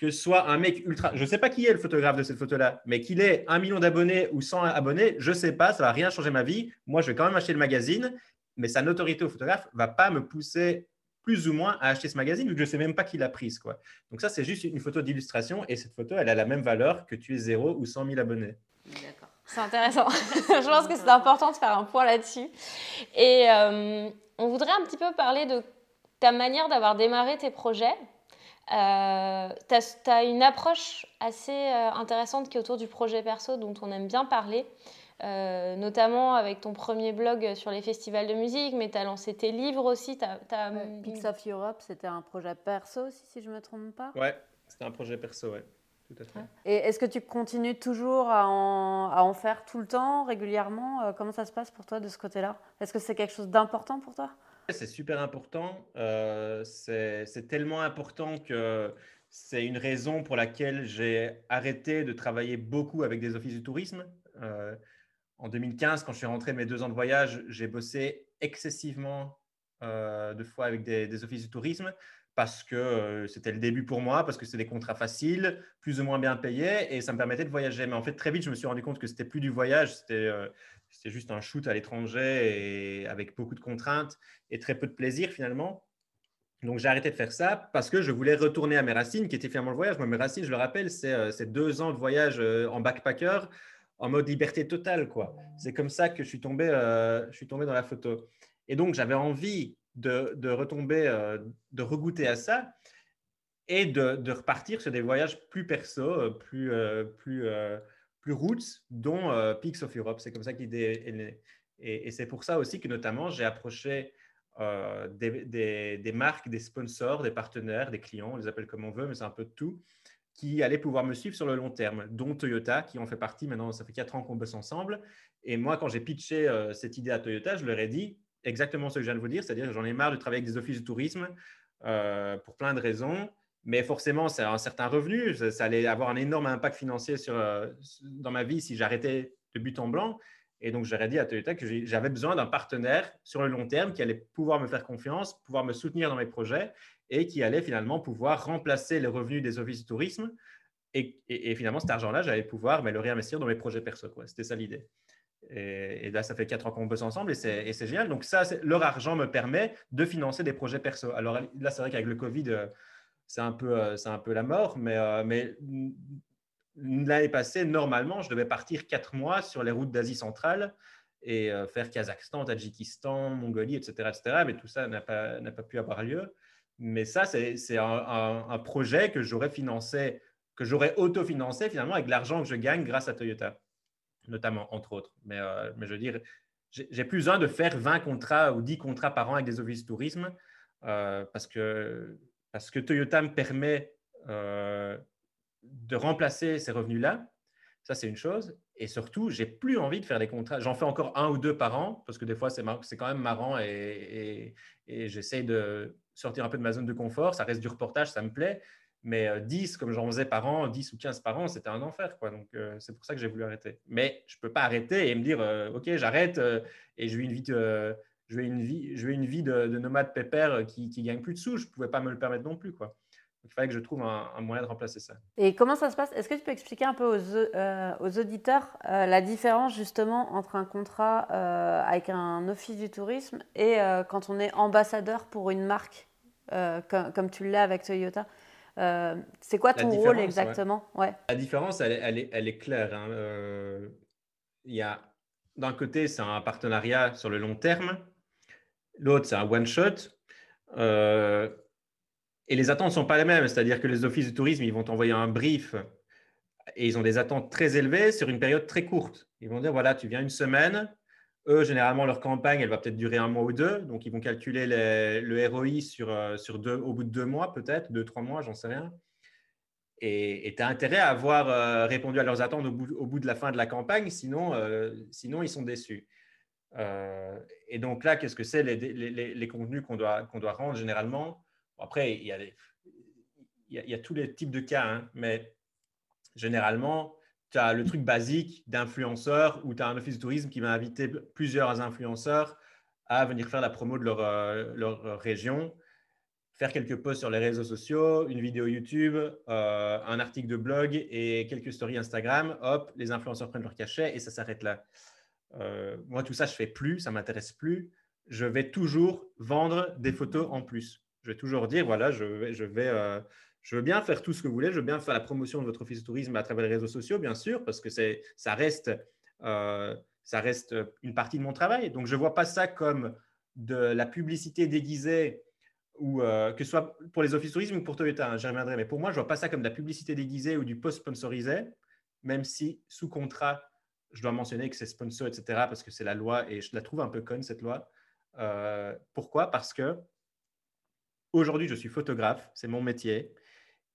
que ce soit un mec ultra. Je ne sais pas qui est le photographe de cette photo-là, mais qu'il ait un million d'abonnés ou 100 abonnés, je ne sais pas. Ça ne va rien changer ma vie. Moi, je vais quand même acheter le magazine, mais sa notoriété au photographe ne va pas me pousser plus ou moins à acheter ce magazine vu que je ne sais même pas qui l'a prise. Quoi. Donc, ça, c'est juste une photo d'illustration et cette photo, elle a la même valeur que tu es 0 ou 100 000 abonnés. D'accord. C'est intéressant. je pense que c'est important de faire un point là-dessus. Et euh, on voudrait un petit peu parler de ta manière d'avoir démarré tes projets. Euh, tu as, une approche assez euh, intéressante qui est autour du projet perso dont on aime bien parler, notamment avec ton premier blog sur les festivals de musique, mais tu as lancé tes livres aussi. Pix of Europe, c'était un projet perso aussi, si je ne me trompe pas Ouais, c'était un projet perso, ouais. Et est-ce que tu continues toujours à en, faire tout le temps, régulièrement? Euh, Comment ça se passe pour toi de ce côté-là? Est-ce que c'est quelque chose d'important pour toi? C'est super important. Euh, c'est tellement important que c'est une raison pour laquelle j'ai arrêté de travailler beaucoup avec des offices du tourisme. Euh, en 2015, quand je suis rentré de mes deux ans de voyage, j'ai bossé excessivement de fois avec des, offices du tourisme parce que c'était le début pour moi, parce que c'était des contrats faciles, plus ou moins bien payés, et ça me permettait de voyager. Mais en fait, très vite, je me suis rendu compte que c'était plus du voyage, c'était juste un shoot à l'étranger et avec beaucoup de contraintes et très peu de plaisir finalement. Donc j'ai arrêté de faire ça parce que je voulais retourner à mes racines, qui étaient finalement le voyage. Moi, mes racines, je le rappelle, c'est deux ans de voyage en backpacker en mode liberté totale. quoi. C'est comme ça que je suis tombé, je suis tombé dans la photo. Et donc j'avais envie de, retomber, euh, de regoûter à ça et de, repartir sur des voyages plus perso, euh, plus, euh, plus, plus roots, dont Peaks of Europe. C'est comme ça qu'il est, né. Et, c'est pour ça aussi que notamment j'ai approché des, des, marques, des sponsors, des partenaires, des clients, on les appelle comme on veut, mais c'est un peu de tout, qui allaient pouvoir me suivre sur le long terme, dont Toyota, qui en fait partie maintenant, ça fait quatre ans qu'on bosse ensemble. Et moi, quand j'ai pitché cette idée à Toyota, je leur ai dit, exactement ce que je viens de vous dire, c'est-à-dire que j'en ai marre de travailler avec des offices de tourisme euh, pour plein de raisons. Mais forcément, c'est un certain revenu. Ça, allait avoir un énorme impact financier sur, euh, dans ma vie si j'arrêtais de but en blanc. Et donc, j'aurais dit à Toyota que j'avais besoin d'un partenaire sur le long terme qui allait pouvoir me faire confiance, pouvoir me soutenir dans mes projets et qui allait finalement pouvoir remplacer les revenus des offices de tourisme. Et, finalement, cet argent-là, j'allais pouvoir mais, le réinvestir dans mes projets perso. C'était ça l'idée. Et, là, ça fait quatre ans qu'on bosse ensemble et c'est génial. Donc, ça, leur argent me permet de financer des projets perso. Alors là, c'est vrai qu'avec le Covid, euh, c'est un, peu, euh, un peu la mort, mais, euh, mais l'année passée, normalement, je devais partir quatre mois sur les routes d'Asie centrale et faire Kazakhstan, Tadjikistan, Mongolie, etc. etc. mais tout ça n'a pas, pas pu avoir lieu. Mais ça, c'est un, projet que j'aurais financé, que j'aurais autofinancé finalement avec l'argent que je gagne grâce à Toyota notamment, entre autres. Mais, euh, mais je veux dire, j'ai plus besoin de faire 20 contrats ou 10 contrats par an avec des offices tourisme euh, parce, que, parce que Toyota me permet euh, de remplacer ces revenus-là. Ça, c'est une chose. Et surtout, j'ai plus envie de faire des contrats. J'en fais encore un ou deux par an parce que des fois, c'est quand même marrant et, j'essaie de sortir un peu de ma zone de confort. Ça reste du reportage, ça me plaît. Mais 10, euh, comme j'en faisais par an, 10 ou 15 par an, c'était un enfer. Quoi. Donc, euh, c'est pour ça que j'ai voulu arrêter. Mais je ne peux pas arrêter et me dire, euh, OK, j'arrête et je vis une vie je vais une vie, je vais une vie de, nomade pépère qui, qui gagne plus de sous. Je ne pouvais pas me le permettre non plus. Quoi. il fallait que je trouve un, moyen de remplacer ça. Et comment ça se passe? Est-ce que tu peux expliquer un peu aux, aux auditeurs la différence justement entre un contrat avec un office du tourisme et quand on est ambassadeur pour une marque comme, comme tu l'as avec Toyota? C'est quoi ton rôle exactement? Ouais. La différence, elle, est, elle est, claire. Hein. y a d'un côté, c'est un partenariat sur le long terme. L'autre, c'est un one-shot. et les attentes ne sont pas les mêmes. C'est-à-dire que les offices de tourisme, ils vont t'envoyer un brief et ils ont des attentes très élevées sur une période très courte. Ils vont dire, voilà, tu viens une semaine. Eux, généralement, leur campagne, elle va peut-être durer un mois ou deux. Donc, ils vont calculer le ROI sur, euh, au bout de deux mois, peut-être, deux, trois mois, j'en sais rien. Et tu as intérêt à avoir euh, répondu à leurs attentes au bout, de la fin de la campagne, sinon, euh, sinon ils sont déçus. Et donc là, qu'est-ce que c'est les, les, les, contenus qu'on doit, qu'on doit rendre généralement? Après, il y, a il, y a, tous les types de cas, hein, mais généralement, tu as le truc basique d'influenceurs où tu as un office de tourisme qui va inviter plusieurs influenceurs à venir faire la promo de leur, euh, leur région, faire quelques posts sur les réseaux sociaux, une vidéo YouTube, euh, un article de blog et quelques stories Instagram. Hop, les influenceurs prennent leur cachet et ça s'arrête là. Euh, moi, tout ça, je fais plus, ça m'intéresse plus. Je vais toujours vendre des photos en plus. Je vais toujours dire, voilà, je vais, je vais je veux bien faire tout ce que vous voulez, je veux bien faire la promotion de votre office de tourisme à travers les réseaux sociaux, bien sûr, parce que ça reste, euh, ça reste une partie de mon travail. Donc, je ne vois pas ça comme de la publicité déguisée, ou euh, que ce soit pour les offices tourisme ou pour Toyota, hein, j'y reviendrai. Mais pour moi, je ne vois pas ça comme de la publicité déguisée ou du post sponsorisé, même si sous contrat, je dois mentionner que c'est sponsor, etc., parce que c'est la loi et je la trouve un peu conne, cette loi. Euh, pourquoi? Parce que aujourd'hui, je suis photographe, c'est mon métier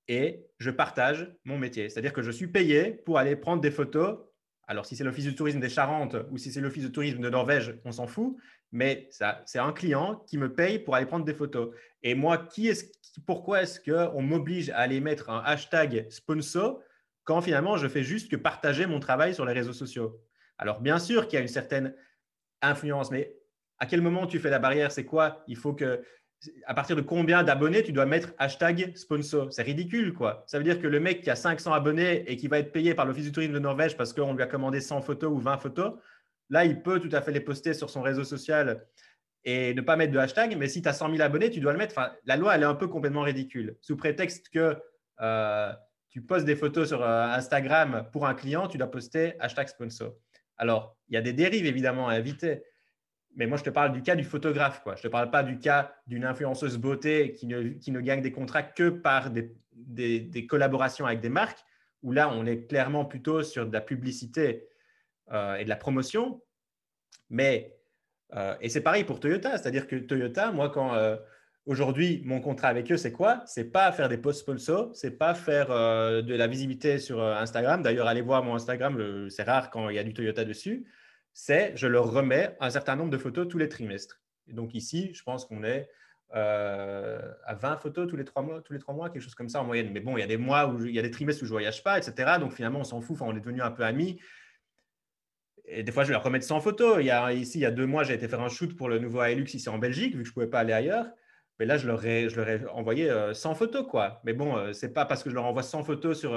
et je partage mon métier. C'est-à-dire que je suis payé pour aller prendre des photos. Alors, si c'est l'Office du tourisme des Charentes ou si c'est l'Office du tourisme de Norvège, on s'en fout. Mais c'est un client qui me paye pour aller prendre des photos. Et moi, qui est pourquoi est-ce qu'on m'oblige à aller mettre un hashtag sponsor quand finalement je fais juste que partager mon travail sur les réseaux sociaux Alors, bien sûr qu'il y a une certaine influence, mais à quel moment tu fais la barrière? C'est quoi? Il faut que à partir de combien d'abonnés tu dois mettre hashtag sponsor? C'est ridicule, quoi. Ça veut dire que le mec qui a 500 abonnés et qui va être payé par l'Office du tourisme de Norvège parce qu'on lui a commandé 100 photos ou 20 photos, là, il peut tout à fait les poster sur son réseau social et ne pas mettre de hashtag. Mais si tu as 100 000 abonnés, tu dois le mettre. Enfin, la loi, elle est un peu complètement ridicule. Sous prétexte que euh, tu postes des photos sur euh, Instagram pour un client, tu dois poster hashtag sponsor. Alors, il y a des dérives évidemment à éviter. Mais moi, je te parle du cas du photographe. Quoi. Je ne te parle pas du cas d'une influenceuse beauté qui ne, qui ne, gagne des contrats que par des, des, collaborations avec des marques, où là, on est clairement plutôt sur de la publicité euh, et de la promotion. Mais, euh, et c'est pareil pour Toyota, c'est-à-dire que Toyota, moi, quand aujourd'hui, mon contrat avec eux, c'est quoi? C'est pas faire des posts sponsors, c'est pas faire de la visibilité sur Instagram. D'ailleurs, allez voir mon Instagram, c'est rare quand il y a du Toyota dessus c'est je leur remets un certain nombre de photos tous les trimestres. Donc ici, je pense qu'on est euh, à 20 photos tous les trois mois, tous les trois mois, quelque chose comme ça en moyenne. Mais bon, il y a des mois où il y a des trimestres où je voyage pas, etc. Donc finalement, on s'en fout. Enfin, on est devenu un peu amis. Et des fois, je leur remets 100 photos. Ici, il y a deux mois, j'ai été faire un shoot pour le nouveau Hilux ici en Belgique, vu que je pouvais pas aller ailleurs. Mais là, je leur ai, je leur envoyé 100 euh, photos. quoi. Mais bon, euh, ce n'est pas parce que je leur envoie 100 photos sur,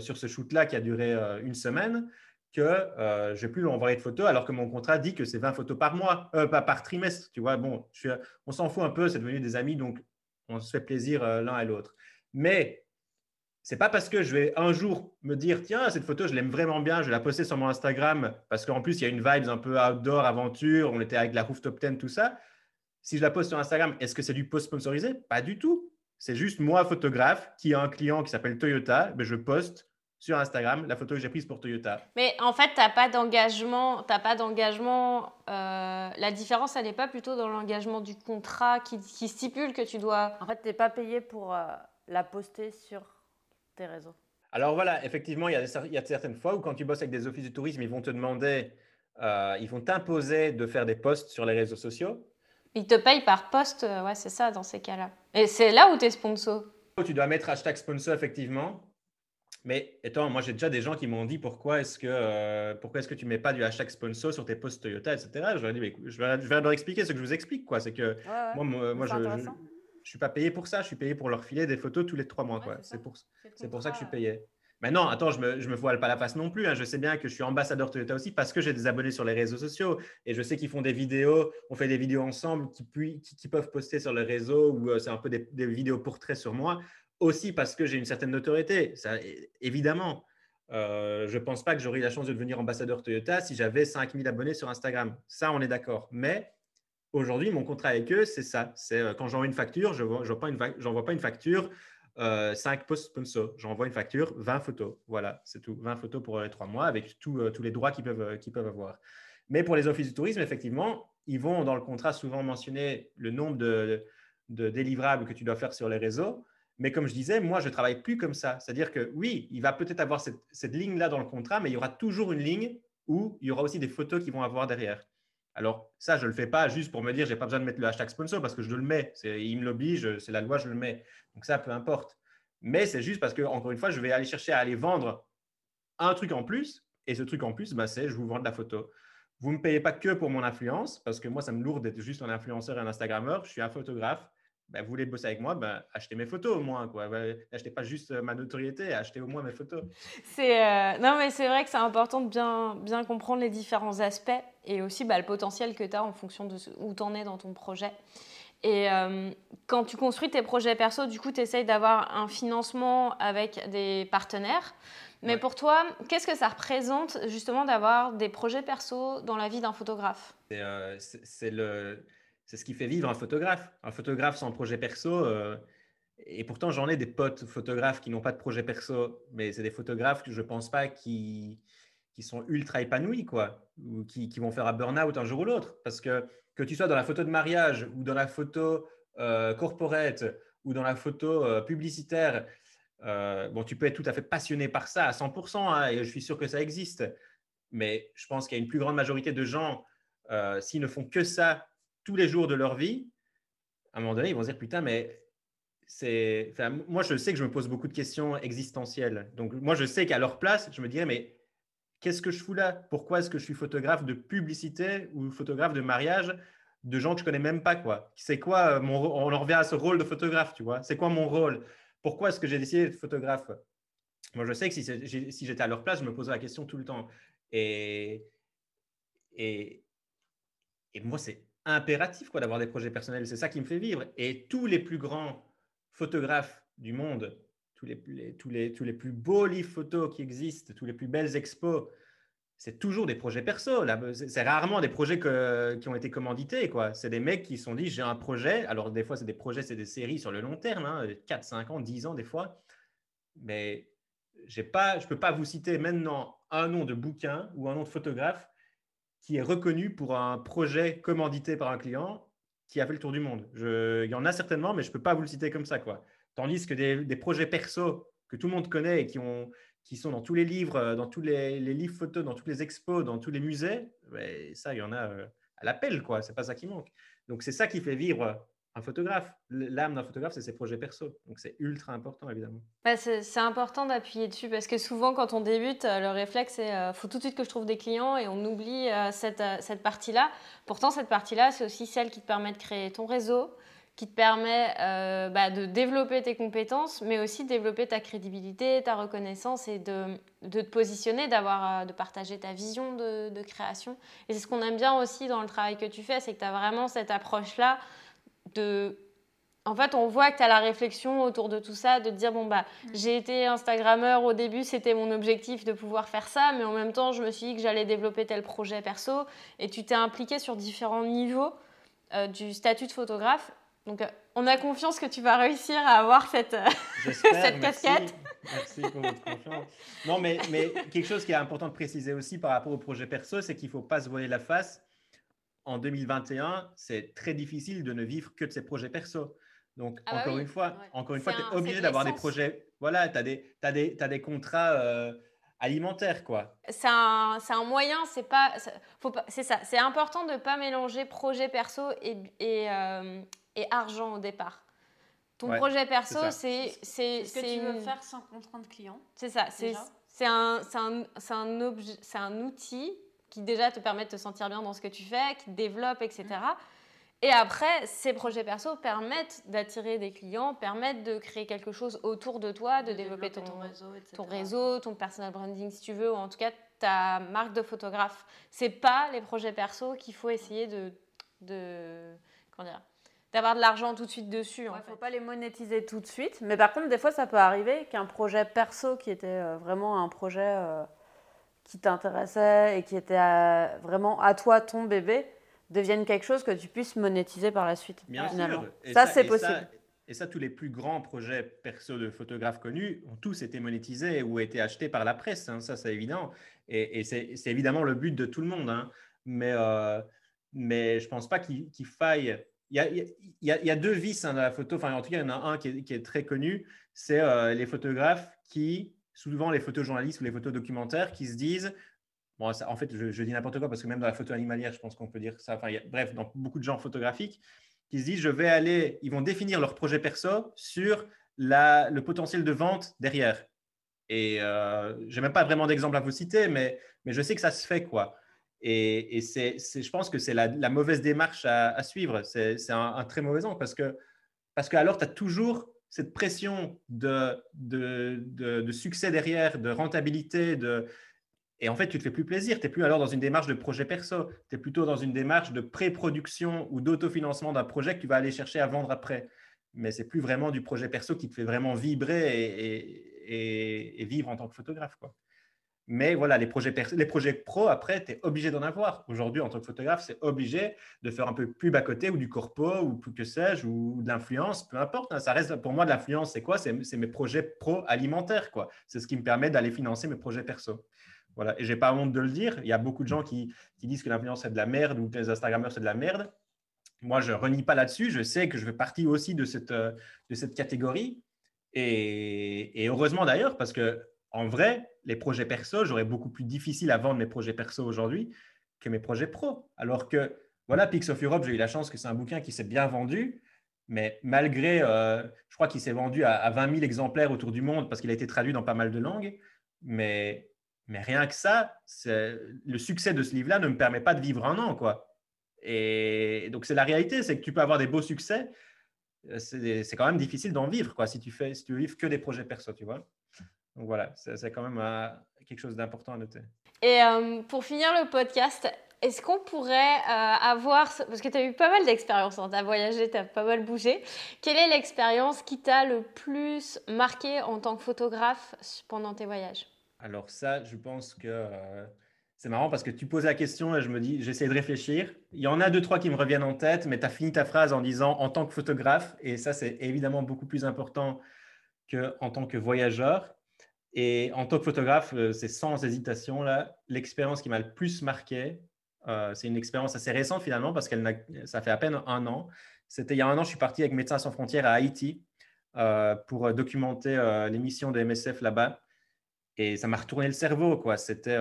sur ce shoot-là qui a duré une semaine que euh, je ne vais plus lui envoyer de photos alors que mon contrat dit que c'est 20 photos par mois, euh, pas par trimestre. Tu vois, bon, on s'en fout un peu, c'est devenu des amis, donc on se fait plaisir euh, l'un et l'autre. Mais c'est pas parce que je vais un jour me dire tiens cette photo je l'aime vraiment bien, je vais la poster sur mon Instagram parce qu'en plus il y a une vibe un peu outdoor, aventure, on était avec la rooftop 10, tout ça. Si je la poste sur Instagram, est-ce que c'est du post sponsorisé? Pas du tout. C'est juste moi photographe qui a un client qui s'appelle Toyota, mais je poste sur Instagram la photo que j'ai prise pour Toyota. Mais en fait, tu n'as pas d'engagement. T'as pas d'engagement. Euh, la différence, elle n'est pas plutôt dans l'engagement du contrat qui, stipule que tu dois. En fait, tu n'es pas payé pour euh, la poster sur tes réseaux. Alors voilà, effectivement, il y, a il y, a certaines fois où quand tu bosses avec des offices du tourisme, ils vont te demander, euh, ils vont t'imposer de faire des posts sur les réseaux sociaux. Ils te payent par poste, ouais, c'est ça dans ces cas-là. Et c'est là où tu es sponsor. Tu dois mettre hashtag sponsor, effectivement. Mais étant, moi j'ai déjà des gens qui m'ont dit pourquoi est-ce que euh, pourquoi est-ce que tu mets pas du hashtag sponsor sur tes posts Toyota, etc. Je leur ai dit, je, vais, leur expliquer ce que je vous explique, quoi. C'est que moi, moi je, ne suis pas payé pour ça, je suis payé pour leur filer des photos tous les trois mois, quoi. C'est pour, c'est pour ça que je suis payé. Mais non, attends, je me, je me voile pas la face non plus. Hein. Je sais bien que je suis ambassadeur Toyota aussi parce que j'ai des abonnés sur les réseaux sociaux et je sais qu'ils font des vidéos. On fait des vidéos ensemble qui, qui, qui peuvent poster sur les réseaux ou euh, c'est un peu des, des vidéos portraits sur moi aussi parce que j'ai une certaine notoriété, ça, évidemment. Euh, je ne pense pas que j'aurais eu la chance de devenir ambassadeur Toyota si j'avais 5000 abonnés sur Instagram. Ça, on est d'accord. Mais aujourd'hui, mon contrat avec eux, c'est ça. C'est euh, quand j'envoie une facture, je n'envoie pas, pas, une facture 5 euh, posts sponsors. J'envoie une facture 20 photos. Voilà, c'est tout. 20 photos pour les trois mois avec tous les droits qu'ils peuvent, qu'ils peuvent avoir. Mais pour les offices du tourisme, effectivement, ils vont dans le contrat souvent mentionner le nombre de, de délivrables que tu dois faire sur les réseaux. Mais comme je disais, moi, je ne travaille plus comme ça. C'est-à-dire que oui, il va peut-être avoir cette, ligne-là dans le contrat, mais il y aura toujours une ligne où il y aura aussi des photos qui vont avoir derrière. Alors, ça, je ne le fais pas juste pour me dire, je n'ai pas besoin de mettre le hashtag sponsor parce que je le mets. Il me l'oblige, c'est la loi, je le mets. Donc, ça, peu importe. Mais c'est juste parce que, encore une fois, je vais aller chercher à aller vendre un truc en plus. Et ce truc en plus, bah, c'est je vous vends la photo. Vous ne me payez pas que pour mon influence, parce que moi, ça me lourd d'être juste un influenceur et un Instagrammeur. Je suis un photographe. Ben, vous voulez bosser avec moi, ben, achetez mes photos au moins. Quoi. achetez pas juste euh, ma notoriété, achetez au moins mes photos. C'est, euh, Non, mais c'est vrai que c'est important de bien, bien comprendre les différents aspects et aussi bah, le potentiel que tu as en fonction de où tu en es dans ton projet. Et euh, quand tu construis tes projets perso, du coup, tu essayes d'avoir un financement avec des partenaires. Mais pour toi, qu'est-ce que ça représente justement d'avoir des projets perso dans la vie d'un photographe? C'est le c'est ce qui fait vivre un photographe. Un photographe sans projet perso, euh, et pourtant j'en ai des potes photographes qui n'ont pas de projet perso, mais c'est des photographes que je ne pense pas qui, qui sont ultra épanouis, quoi, ou qui, qui vont faire un burn-out un jour ou l'autre. Parce que que tu sois dans la photo de mariage ou dans la photo euh, corporate ou dans la photo euh, publicitaire, bon, tu peux être tout à fait passionné par ça à 100%, hein, et je suis sûr que ça existe. Mais je pense qu'il y a une plus grande majorité de gens, s'ils ne font que ça tous les jours de leur vie, à un moment donné, ils vont se dire putain, mais c'est. moi, je sais que je me pose beaucoup de questions existentielles. Donc, moi, je sais qu'à leur place, je me dirais, mais qu'est-ce que je fous là? Pourquoi est-ce que je suis photographe de publicité ou photographe de mariage de gens que je connais même pas quoi? C'est quoi euh, mon On en revient à ce rôle de photographe, tu vois? C'est quoi mon rôle? Pourquoi est-ce que j'ai décidé d'être photographe? Moi, je sais que si, si j'étais à leur place, je me poserais la question tout le temps. Et, et, et moi, c'est impératif quoi, d'avoir des projets personnels. C'est ça qui me fait vivre. Et tous les plus grands photographes du monde, tous les, tous les, tous les plus beaux livres photos qui existent, tous les plus belles expos, c'est toujours des projets perso. C'est rarement des projets qui ont été commandités. quoi. C'est des mecs qui se sont dit j'ai un projet. Alors, des fois, c'est des projets, c'est des séries sur le long terme, hein, 4, 5 ans, 10 ans, des fois. Mais pas, je ne peux pas vous citer maintenant un nom de bouquin ou un nom de photographe qui est reconnu pour un projet commandité par un client qui a fait le tour du monde. Il y en a certainement, mais je ne peux pas vous le citer comme ça. Quoi. Tandis que des, projets perso que tout le monde connaît et qui, ont, qui sont dans tous les livres, euh, dans tous les, livres photos, dans toutes les expos, dans tous les musées, ben, ça, il y en a euh, à l'appel. Ce n'est pas ça qui manque. Donc, c'est ça qui fait vivre un photographe. L'âme d'un photographe, c'est ses projets perso. Donc c'est ultra important, évidemment. Bah, c'est important d'appuyer dessus parce que souvent, quand on débute, euh, le réflexe, c'est euh, faut tout de suite que je trouve des clients et on oublie euh, cette, cette partie-là. Pourtant, cette partie-là, c'est aussi celle qui te permet de créer ton réseau, qui te permet bah, de développer tes compétences, mais aussi de développer ta crédibilité, ta reconnaissance et de, de te positionner, d'avoir, de partager ta vision de, de création. Et c'est ce qu'on aime bien aussi dans le travail que tu fais, c'est que tu as vraiment cette approche-là de en fait, on voit que tu as la réflexion autour de tout ça, de te dire, bon, bah, mm. j'ai été Instagrammeur au début, c'était mon objectif de pouvoir faire ça, mais en même temps, je me suis dit que j'allais développer tel projet perso, et tu t'es impliqué sur différents niveaux euh, du statut de photographe. Donc, euh, on a confiance que tu vas réussir à avoir cette, euh, cette casquette. Merci pour votre confiance. Non, mais, mais quelque chose qui est important de préciser aussi par rapport au projet perso, c'est qu'il ne faut pas se voiler la face en 2021, c'est très difficile de ne vivre que de ses projets perso. Donc, ah bah encore, une fois, encore une fois, tu es obligé d'avoir des projets. Voilà, tu as des, as des, as des contrats euh, alimentaires, quoi. C'est un, un, moyen, c'est pas. C'est ça. C'est important de ne pas mélanger projet perso et, et, euh, et, argent au départ. Ton projet perso, c'est. C'est ce que tu veux faire sans contrainte client. C'est ça. C'est un, un, un, un outil qui déjà te permettent de te sentir bien dans ce que tu fais, qui te développent, etc. Et après, ces projets perso permettent d'attirer des clients, permettent de créer quelque chose autour de toi, de, développer, ton, réseau, ton réseau, ton personal branding si tu veux, ou en tout cas ta marque de photographe. C'est pas les projets perso qu'il faut essayer de, de comment dire, d'avoir de l'argent tout de suite dessus. Il ne faut pas les monétiser tout de suite. Mais par contre, des fois, ça peut arriver qu'un projet perso qui était euh, vraiment un projet euh, qui t'intéressait et qui était euh, vraiment à toi, ton bébé, devienne quelque chose que tu puisses monétiser par la suite. Bien sûr. ça, c'est possible. et ça, tous les plus grands projets perso de photographes connus ont tous été monétisés ou été achetés par la presse. Hein. ça, c'est évident. Et, c'est évidemment le but de tout le monde. Hein. Mais, mais je ne pense pas qu'il faille il y, a, deux vices hein, dans la photo. Enfin, en tout cas, il y en a un qui est, très connu. C'est euh, les photographes qui, souvent les photojournalistes ou les photodocumentaires, qui se disent Bon, en fait, je, dis n'importe quoi parce que même dans la photo animalière, je pense qu'on peut dire ça. Bref, dans beaucoup de genres photographiques, qui se disent Je vais aller. Ils vont définir leur projet perso sur la, le potentiel de vente derrière. Et euh, je n'ai même pas vraiment d'exemple à vous citer, mais, mais je sais que ça se fait, quoi. Et, je pense que c'est la, mauvaise démarche à, suivre. C'est, un, très mauvais angle parce que, parce que alors tu as toujours cette pression de, succès derrière, de rentabilité, de, et en fait, tu te fais plus plaisir. Tu n'es plus alors dans une démarche de projet perso. Tu es plutôt dans une démarche de pré-production ou d'autofinancement d'un projet que tu vas aller chercher à vendre après. Mais c'est plus vraiment du projet perso qui te fait vraiment vibrer et, vivre en tant que photographe. Mais voilà, les projets, les projets pro, après, tu es obligé d'en avoir. Aujourd'hui, en tant que photographe, c'est obligé de faire un peu plus bas côté ou du corpo ou plus que sais-je, ou de l'influence, peu importe. Hein. ça reste pour moi de l'influence, c'est quoi? C'est mes projets pro alimentaires. quoi. C'est ce qui me permet d'aller financer mes projets perso. Voilà. Et j'ai pas honte de le dire. Il y a beaucoup de gens qui, disent que l'influence c'est de la merde ou que les Instagrammeurs c'est de la merde. Moi, je renie pas là-dessus. Je sais que je fais partie aussi de cette, de cette catégorie. Et, et heureusement d'ailleurs, parce que en vrai, les projets perso, j'aurais beaucoup plus difficile à vendre mes projets perso aujourd'hui que mes projets pro. Alors que, voilà, Pix of Europe, j'ai eu la chance que c'est un bouquin qui s'est bien vendu, mais malgré, euh, je crois qu'il s'est vendu à, 20 000 exemplaires autour du monde parce qu'il a été traduit dans pas mal de langues, mais, rien que ça, le succès de ce livre-là ne me permet pas de vivre un an, quoi. Et donc, c'est la réalité, c'est que tu peux avoir des beaux succès, euh, c'est quand même difficile d'en vivre, quoi, si tu fais, si tu vivres que des projets perso, tu vois. Donc voilà, c'est quand même euh, quelque chose d'important à noter. Et euh, pour finir le podcast, est-ce qu'on pourrait euh, avoir, parce que tu as eu pas mal d'expériences, hein, tu as voyagé, tu as pas mal bougé, quelle est l'expérience qui t'a le plus marqué en tant que photographe pendant tes voyages? Alors ça, je pense que c'est marrant parce que tu poses la question et je me dis, j'essaie de réfléchir. Il y en a deux, trois qui me reviennent en tête, mais tu as fini ta phrase en disant en tant que photographe, et ça c'est évidemment beaucoup plus important qu'en tant que voyageur. Et en tant que photographe, euh, c'est sans hésitation là, l'expérience qui m'a le plus marqué. Euh, c'est une expérience assez récente finalement parce qu'elle ça fait à peine un an. C'était il y a un an, je suis parti avec Médecins sans frontières à Haïti euh, pour documenter l'émission de MSF là-bas. Et ça m'a retourné le cerveau. quoi. C'était,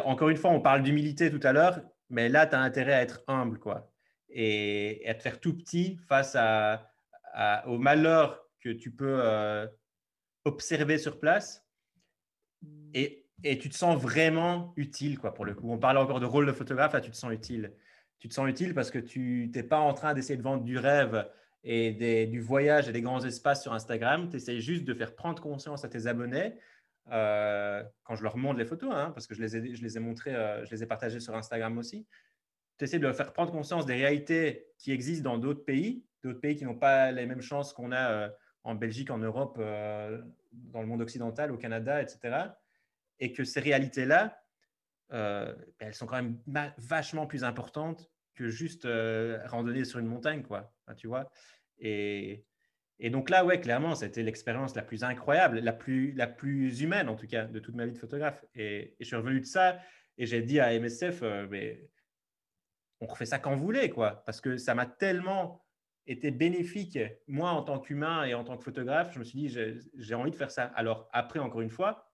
encore une fois, on parle d'humilité tout à l'heure, mais là, tu as intérêt à être humble quoi. Et, à te faire tout petit face au malheur que tu peux observer sur place et, et, tu te sens vraiment utile, quoi, pour le coup. On parle encore de rôle de photographe, là, tu te sens utile. Tu te sens utile parce que tu n'es pas en train d'essayer de vendre du rêve et des, du voyage et des grands espaces sur Instagram. Tu essaies juste de faire prendre conscience à tes abonnés euh, quand je leur montre les photos, hein, parce que je les ai, je les ai montrées, euh, je les ai partagées sur Instagram aussi. Tu essaies de faire prendre conscience des réalités qui existent dans d'autres pays, d'autres pays qui n'ont pas les mêmes chances qu'on a. Euh, en Belgique, en Europe, euh, dans le monde occidental, au Canada, etc. Et que ces réalités-là, euh, elles sont quand même vachement plus importantes que juste euh, randonner sur une montagne, quoi. tu vois et, et, donc là, ouais, clairement, c'était l'expérience la plus incroyable, la plus, humaine, en tout cas, de toute ma vie de photographe. Et, je suis revenu de ça et j'ai dit à MSF, mais on refait ça quand vous voulez, quoi. Parce que ça m'a tellement était bénéfique, moi en tant qu'humain et en tant que photographe, je me suis dit, j'ai envie de faire ça. Alors après, encore une fois,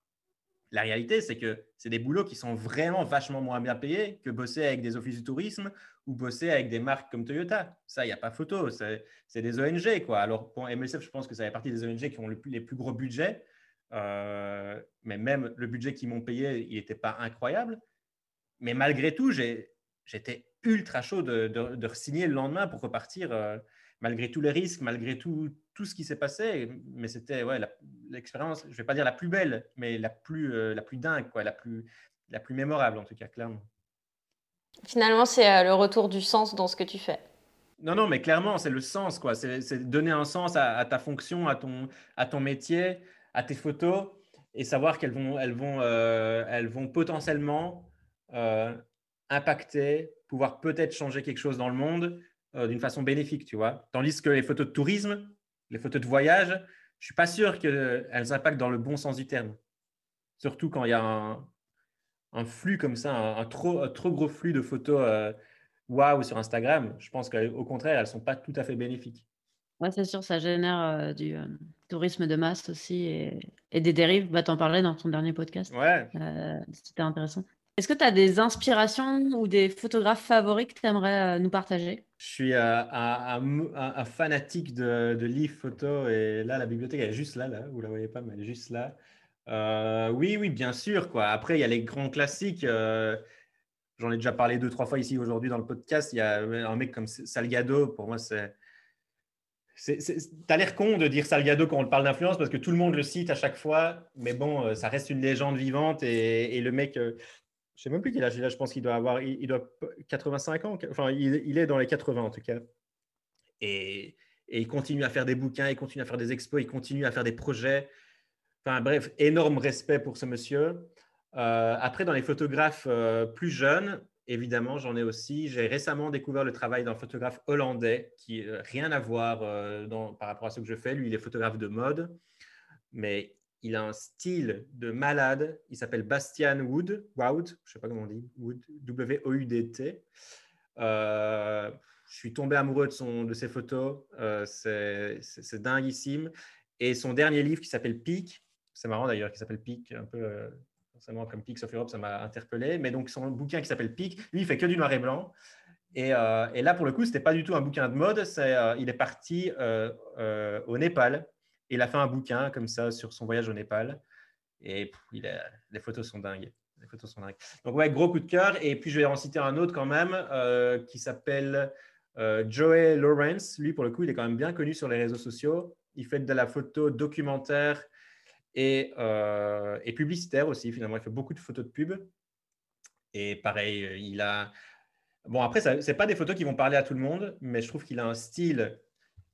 la réalité, c'est que c'est des boulots qui sont vraiment vachement moins bien payés que bosser avec des offices du tourisme ou bosser avec des marques comme Toyota. Ça, il n'y a pas photo. C'est des ONG. Quoi. Alors, pour MSF, je pense que ça fait partie des ONG qui ont les plus gros budgets. Euh, mais même le budget qu'ils m'ont payé, il n'était pas incroyable. Mais malgré tout, j'étais ultra chaud de, de, signer le lendemain pour repartir. Euh, malgré tous les risques, malgré tout, tout ce qui s'est passé. Mais c'était ouais, l'expérience, je ne vais pas dire la plus belle, mais la plus, euh, la plus dingue, quoi, la, plus, la plus mémorable en tout cas, clairement. Finalement, c'est euh, le retour du sens dans ce que tu fais. Non, non, mais clairement, c'est le sens, quoi. C'est donner un sens à, ta fonction, à ton, à ton métier, à tes photos, et savoir qu'elles vont, elles vont, euh, elles vont potentiellement impacter, pouvoir peut-être changer quelque chose dans le monde euh, d'une façon bénéfique, tu vois. Tandis que les photos de tourisme, les photos de voyage, je suis pas sûr qu'elles impactent dans le bon sens du terme. Surtout quand il y a un, un flux comme ça, un, trop, trop gros flux de photos euh, waouh sur Instagram. Je pense qu'au contraire, elles ne sont pas tout à fait bénéfiques. Ouais, c'est sûr, ça génère euh, du euh, tourisme de masse aussi et, des dérives. Bah, tu en parlais dans ton dernier podcast. Ouais. C'était intéressant. Est-ce que tu as des inspirations ou des photographes favoris que tu aimerais nous partager? Je suis un, fanatique de, livres photos et là, la bibliothèque, elle est juste là, là. Vous la voyez pas, mais elle est juste là. Euh, oui, oui, bien sûr. Après, il y a les grands classiques. Euh, j'en ai déjà parlé deux, trois fois ici aujourd'hui dans le podcast. Il y a un mec comme Salgado. Pour moi, c'est. T'as l'air con de dire Salgado quand on parle d'influence parce que tout le monde le cite à chaque fois, mais bon, euh, ça reste une légende vivante et, le mec, je sais même plus quel âge il a, je pense qu'il doit avoir, il, doit 85 ans, enfin il, est dans les 80 en tout cas. Et, il continue à faire des bouquins, il continue à faire des expos, il continue à faire des projets. Enfin bref, énorme respect pour ce monsieur. Euh, après, dans les photographes euh, plus jeunes, évidemment, j'en ai aussi. J'ai récemment découvert le travail d'un photographe hollandais qui n'a rien à voir euh, par rapport à ce que je fais. Lui, il est photographe de mode, mais il a un style de malade. Il s'appelle Bastian Wood, Wood, je sais pas comment on dit, W-O-U-D-T. je suis tombé amoureux de, son, de ses photos. c'est dinguissime. Et son dernier livre qui s'appelle Peak, c'est marrant d'ailleurs, qui s'appelle Pic, un peu euh, forcément comme Pic of Europe, ça m'a interpellé. Mais donc son bouquin qui s'appelle Pic, lui, il fait que du noir et blanc. Et, euh, et là, pour le coup, c'était pas du tout un bouquin de mode. Euh, il est parti au Népal. Et il a fait un bouquin comme ça sur son voyage au Népal. Et les photos sont dingues. Donc ouais, gros coup de cœur. Et puis je vais en citer un autre quand même qui s'appelle Joey Lawrence. Lui, pour le coup, il est quand même bien connu sur les réseaux sociaux. Il fait de la photo documentaire euh, et, publicitaire aussi. Finalement, il fait beaucoup de photos de pub. Et pareil, euh, il a. Bon, après, ce n'est pas des photos qui vont parler à tout le monde, mais je trouve qu'il a un style,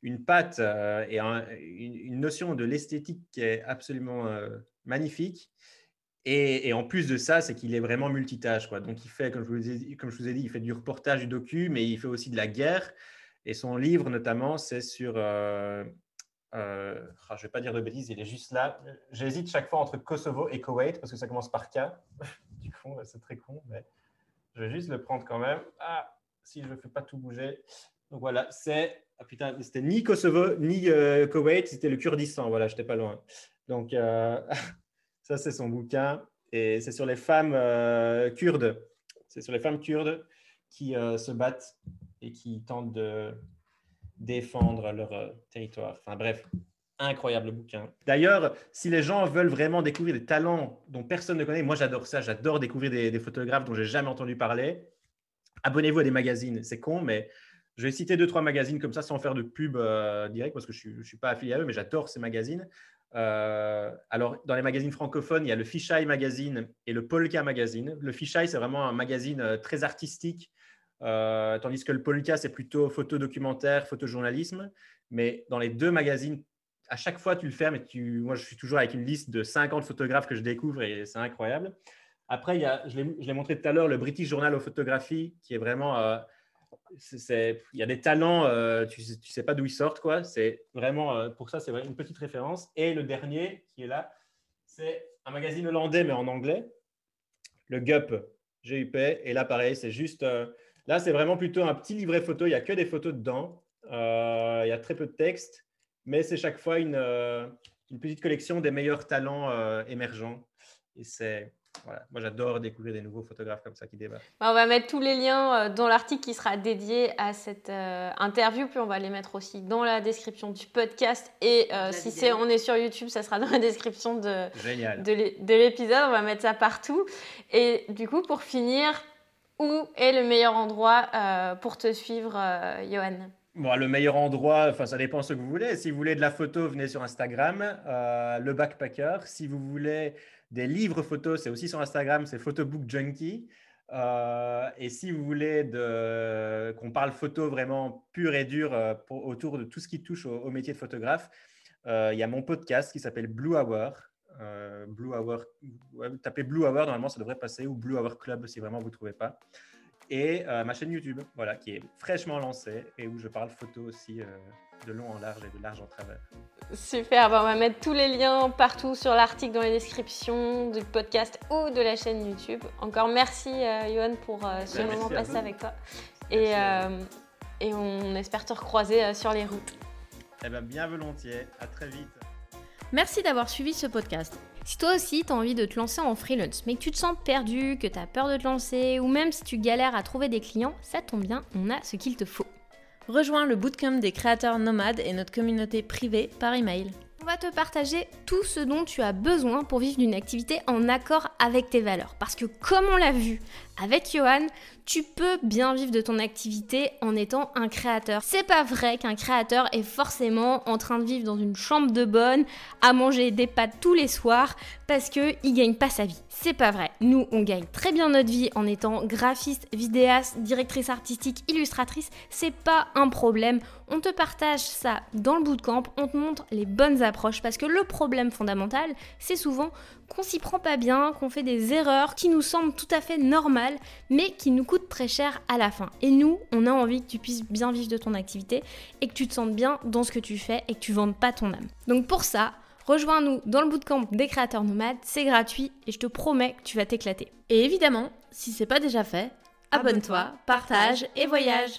une patte euh, et une, notion de l'esthétique qui est absolument magnifique. Et, en plus de ça, c'est qu'il est vraiment multitâche. Quoi. Donc, il fait, comme je, vous ai, comme je vous ai dit, il fait du reportage, du docu, mais il fait aussi de la guerre. Et son livre, notamment, c'est sur euh, ah, je ne vais pas dire de bêtises, il est juste là. J'hésite chaque fois entre Kosovo et Koweït parce que ça commence par K. du coup, c'est très con, mais je vais juste le prendre quand même. Ah, si je ne fais pas tout bouger. Donc voilà, c'est. Ah putain, c'était ni Kosovo ni euh, Koweït, c'était le Kurdistan. Voilà, je n'étais pas loin. Donc, euh, ça, c'est son bouquin. Et c'est sur les femmes kurdes. C'est sur les femmes kurdes qui se battent et qui tentent de défendre leur euh, territoire. Enfin bref, incroyable bouquin. D'ailleurs, si les gens veulent vraiment découvrir des talents dont personne ne connaît, moi j'adore ça, j'adore découvrir des, photographes dont j'ai jamais entendu parler. Abonnez-vous à des magazines, c'est con, mais je vais citer deux, trois magazines comme ça sans faire de pub euh, direct parce que je ne suis, pas affilié à eux, mais j'adore ces magazines. Euh, alors, dans les magazines francophones, il y a le Fisheye Magazine et le Polka Magazine. Le Fisheye, c'est vraiment un magazine très artistique euh, tandis que le Polka, c'est plutôt photo-documentaire, photojournalisme. Mais dans les deux magazines, à chaque fois, tu le et tu... moi, je suis toujours avec une liste de 50 photographes que je découvre et c'est incroyable. Après, il y a, je l'ai montré tout à l'heure, le British Journal of Photography, qui est vraiment. Euh, il y a des talents, euh, tu ne sais, pas d'où ils sortent. quoi. C'est vraiment, pour ça, c'est une petite référence. Et le dernier qui est là, c'est un magazine hollandais, mais en anglais, le GUP, GUP. Et là, pareil, c'est juste Là, c'est vraiment plutôt un petit livret photo. Il n'y a que des photos dedans. Euh, il y a très peu de texte, mais c'est chaque fois une, euh, petite collection des meilleurs talents euh, émergents. Et c'est voilà. Moi, j'adore découvrir des nouveaux photographes comme ça qui débattent. Bah, on va mettre tous les liens dans l'article qui sera dédié à cette interview, puis on va les mettre aussi dans la description du podcast. Et si c'est, on est sur YouTube, ça sera dans la description de, de l'épisode. On va mettre ça partout. Et du coup, pour finir, où est le meilleur endroit euh, pour te suivre, euh, Johan? Bon, le meilleur endroit, enfin, ça dépend ce que vous voulez. Si vous voulez de la photo, venez sur Instagram, euh, le backpacker. Si vous voulez des livres photos, c'est aussi sur Instagram, c'est Photobook Junkie. Euh, et si vous voulez qu'on parle photo vraiment pure et dure autour de tout ce qui touche au, métier de photographe, il y a mon podcast qui s'appelle Blue Hour. Blue Hour, tapez Blue Hour, normalement ça devrait passer, ou Blue Hour Club si vraiment vous ne trouvez pas et euh, ma chaîne YouTube, voilà, qui est fraîchement lancée et où je parle photo aussi euh, de long en large et de large en travers. Super, bah, on va mettre tous les liens partout sur l'article dans les descriptions du podcast ou de la chaîne YouTube. Encore merci euh, pour euh, ce moment passé avec toi. Et, et, on espère te recroiser sur les routes. Eh bien, bien volontiers, à très vite. Merci d'avoir suivi ce podcast. Si toi aussi tu as envie de te lancer en freelance, mais que tu te sens perdu, que tu as peur de te lancer, ou même si tu galères à trouver des clients, ça tombe bien, on a ce qu'il te faut. Rejoins le bootcamp des créateurs nomades et notre communauté privée par email. On va te partager tout ce dont tu as besoin pour vivre d'une activité en accord avec tes valeurs. Parce que comme on l'a vu avec Johan, tu peux bien vivre de ton activité en étant un créateur. C'est pas vrai qu'un créateur est forcément en train de vivre dans une chambre de bonne, à manger des pâtes tous les soirs, parce qu'il gagne pas sa vie. C'est pas vrai. Nous, on gagne très bien notre vie en étant graphiste, vidéaste, directrice artistique, illustratrice. C'est pas un problème. On te partage ça dans le bootcamp, on te montre les bonnes approches, parce que le problème fondamental, c'est souvent qu'on s'y prend pas bien, qu'on fait des erreurs qui nous semblent tout à fait normales, mais qui nous coûtent très cher à la fin. Et nous, on a envie que tu puisses bien vivre de ton activité et que tu te sentes bien dans ce que tu fais et que tu vendes pas ton âme. Donc pour ça, rejoins-nous dans le bootcamp des créateurs nomades, c'est gratuit et je te promets que tu vas t'éclater. Et évidemment, si c'est pas déjà fait, abonne-toi, partage et voyage.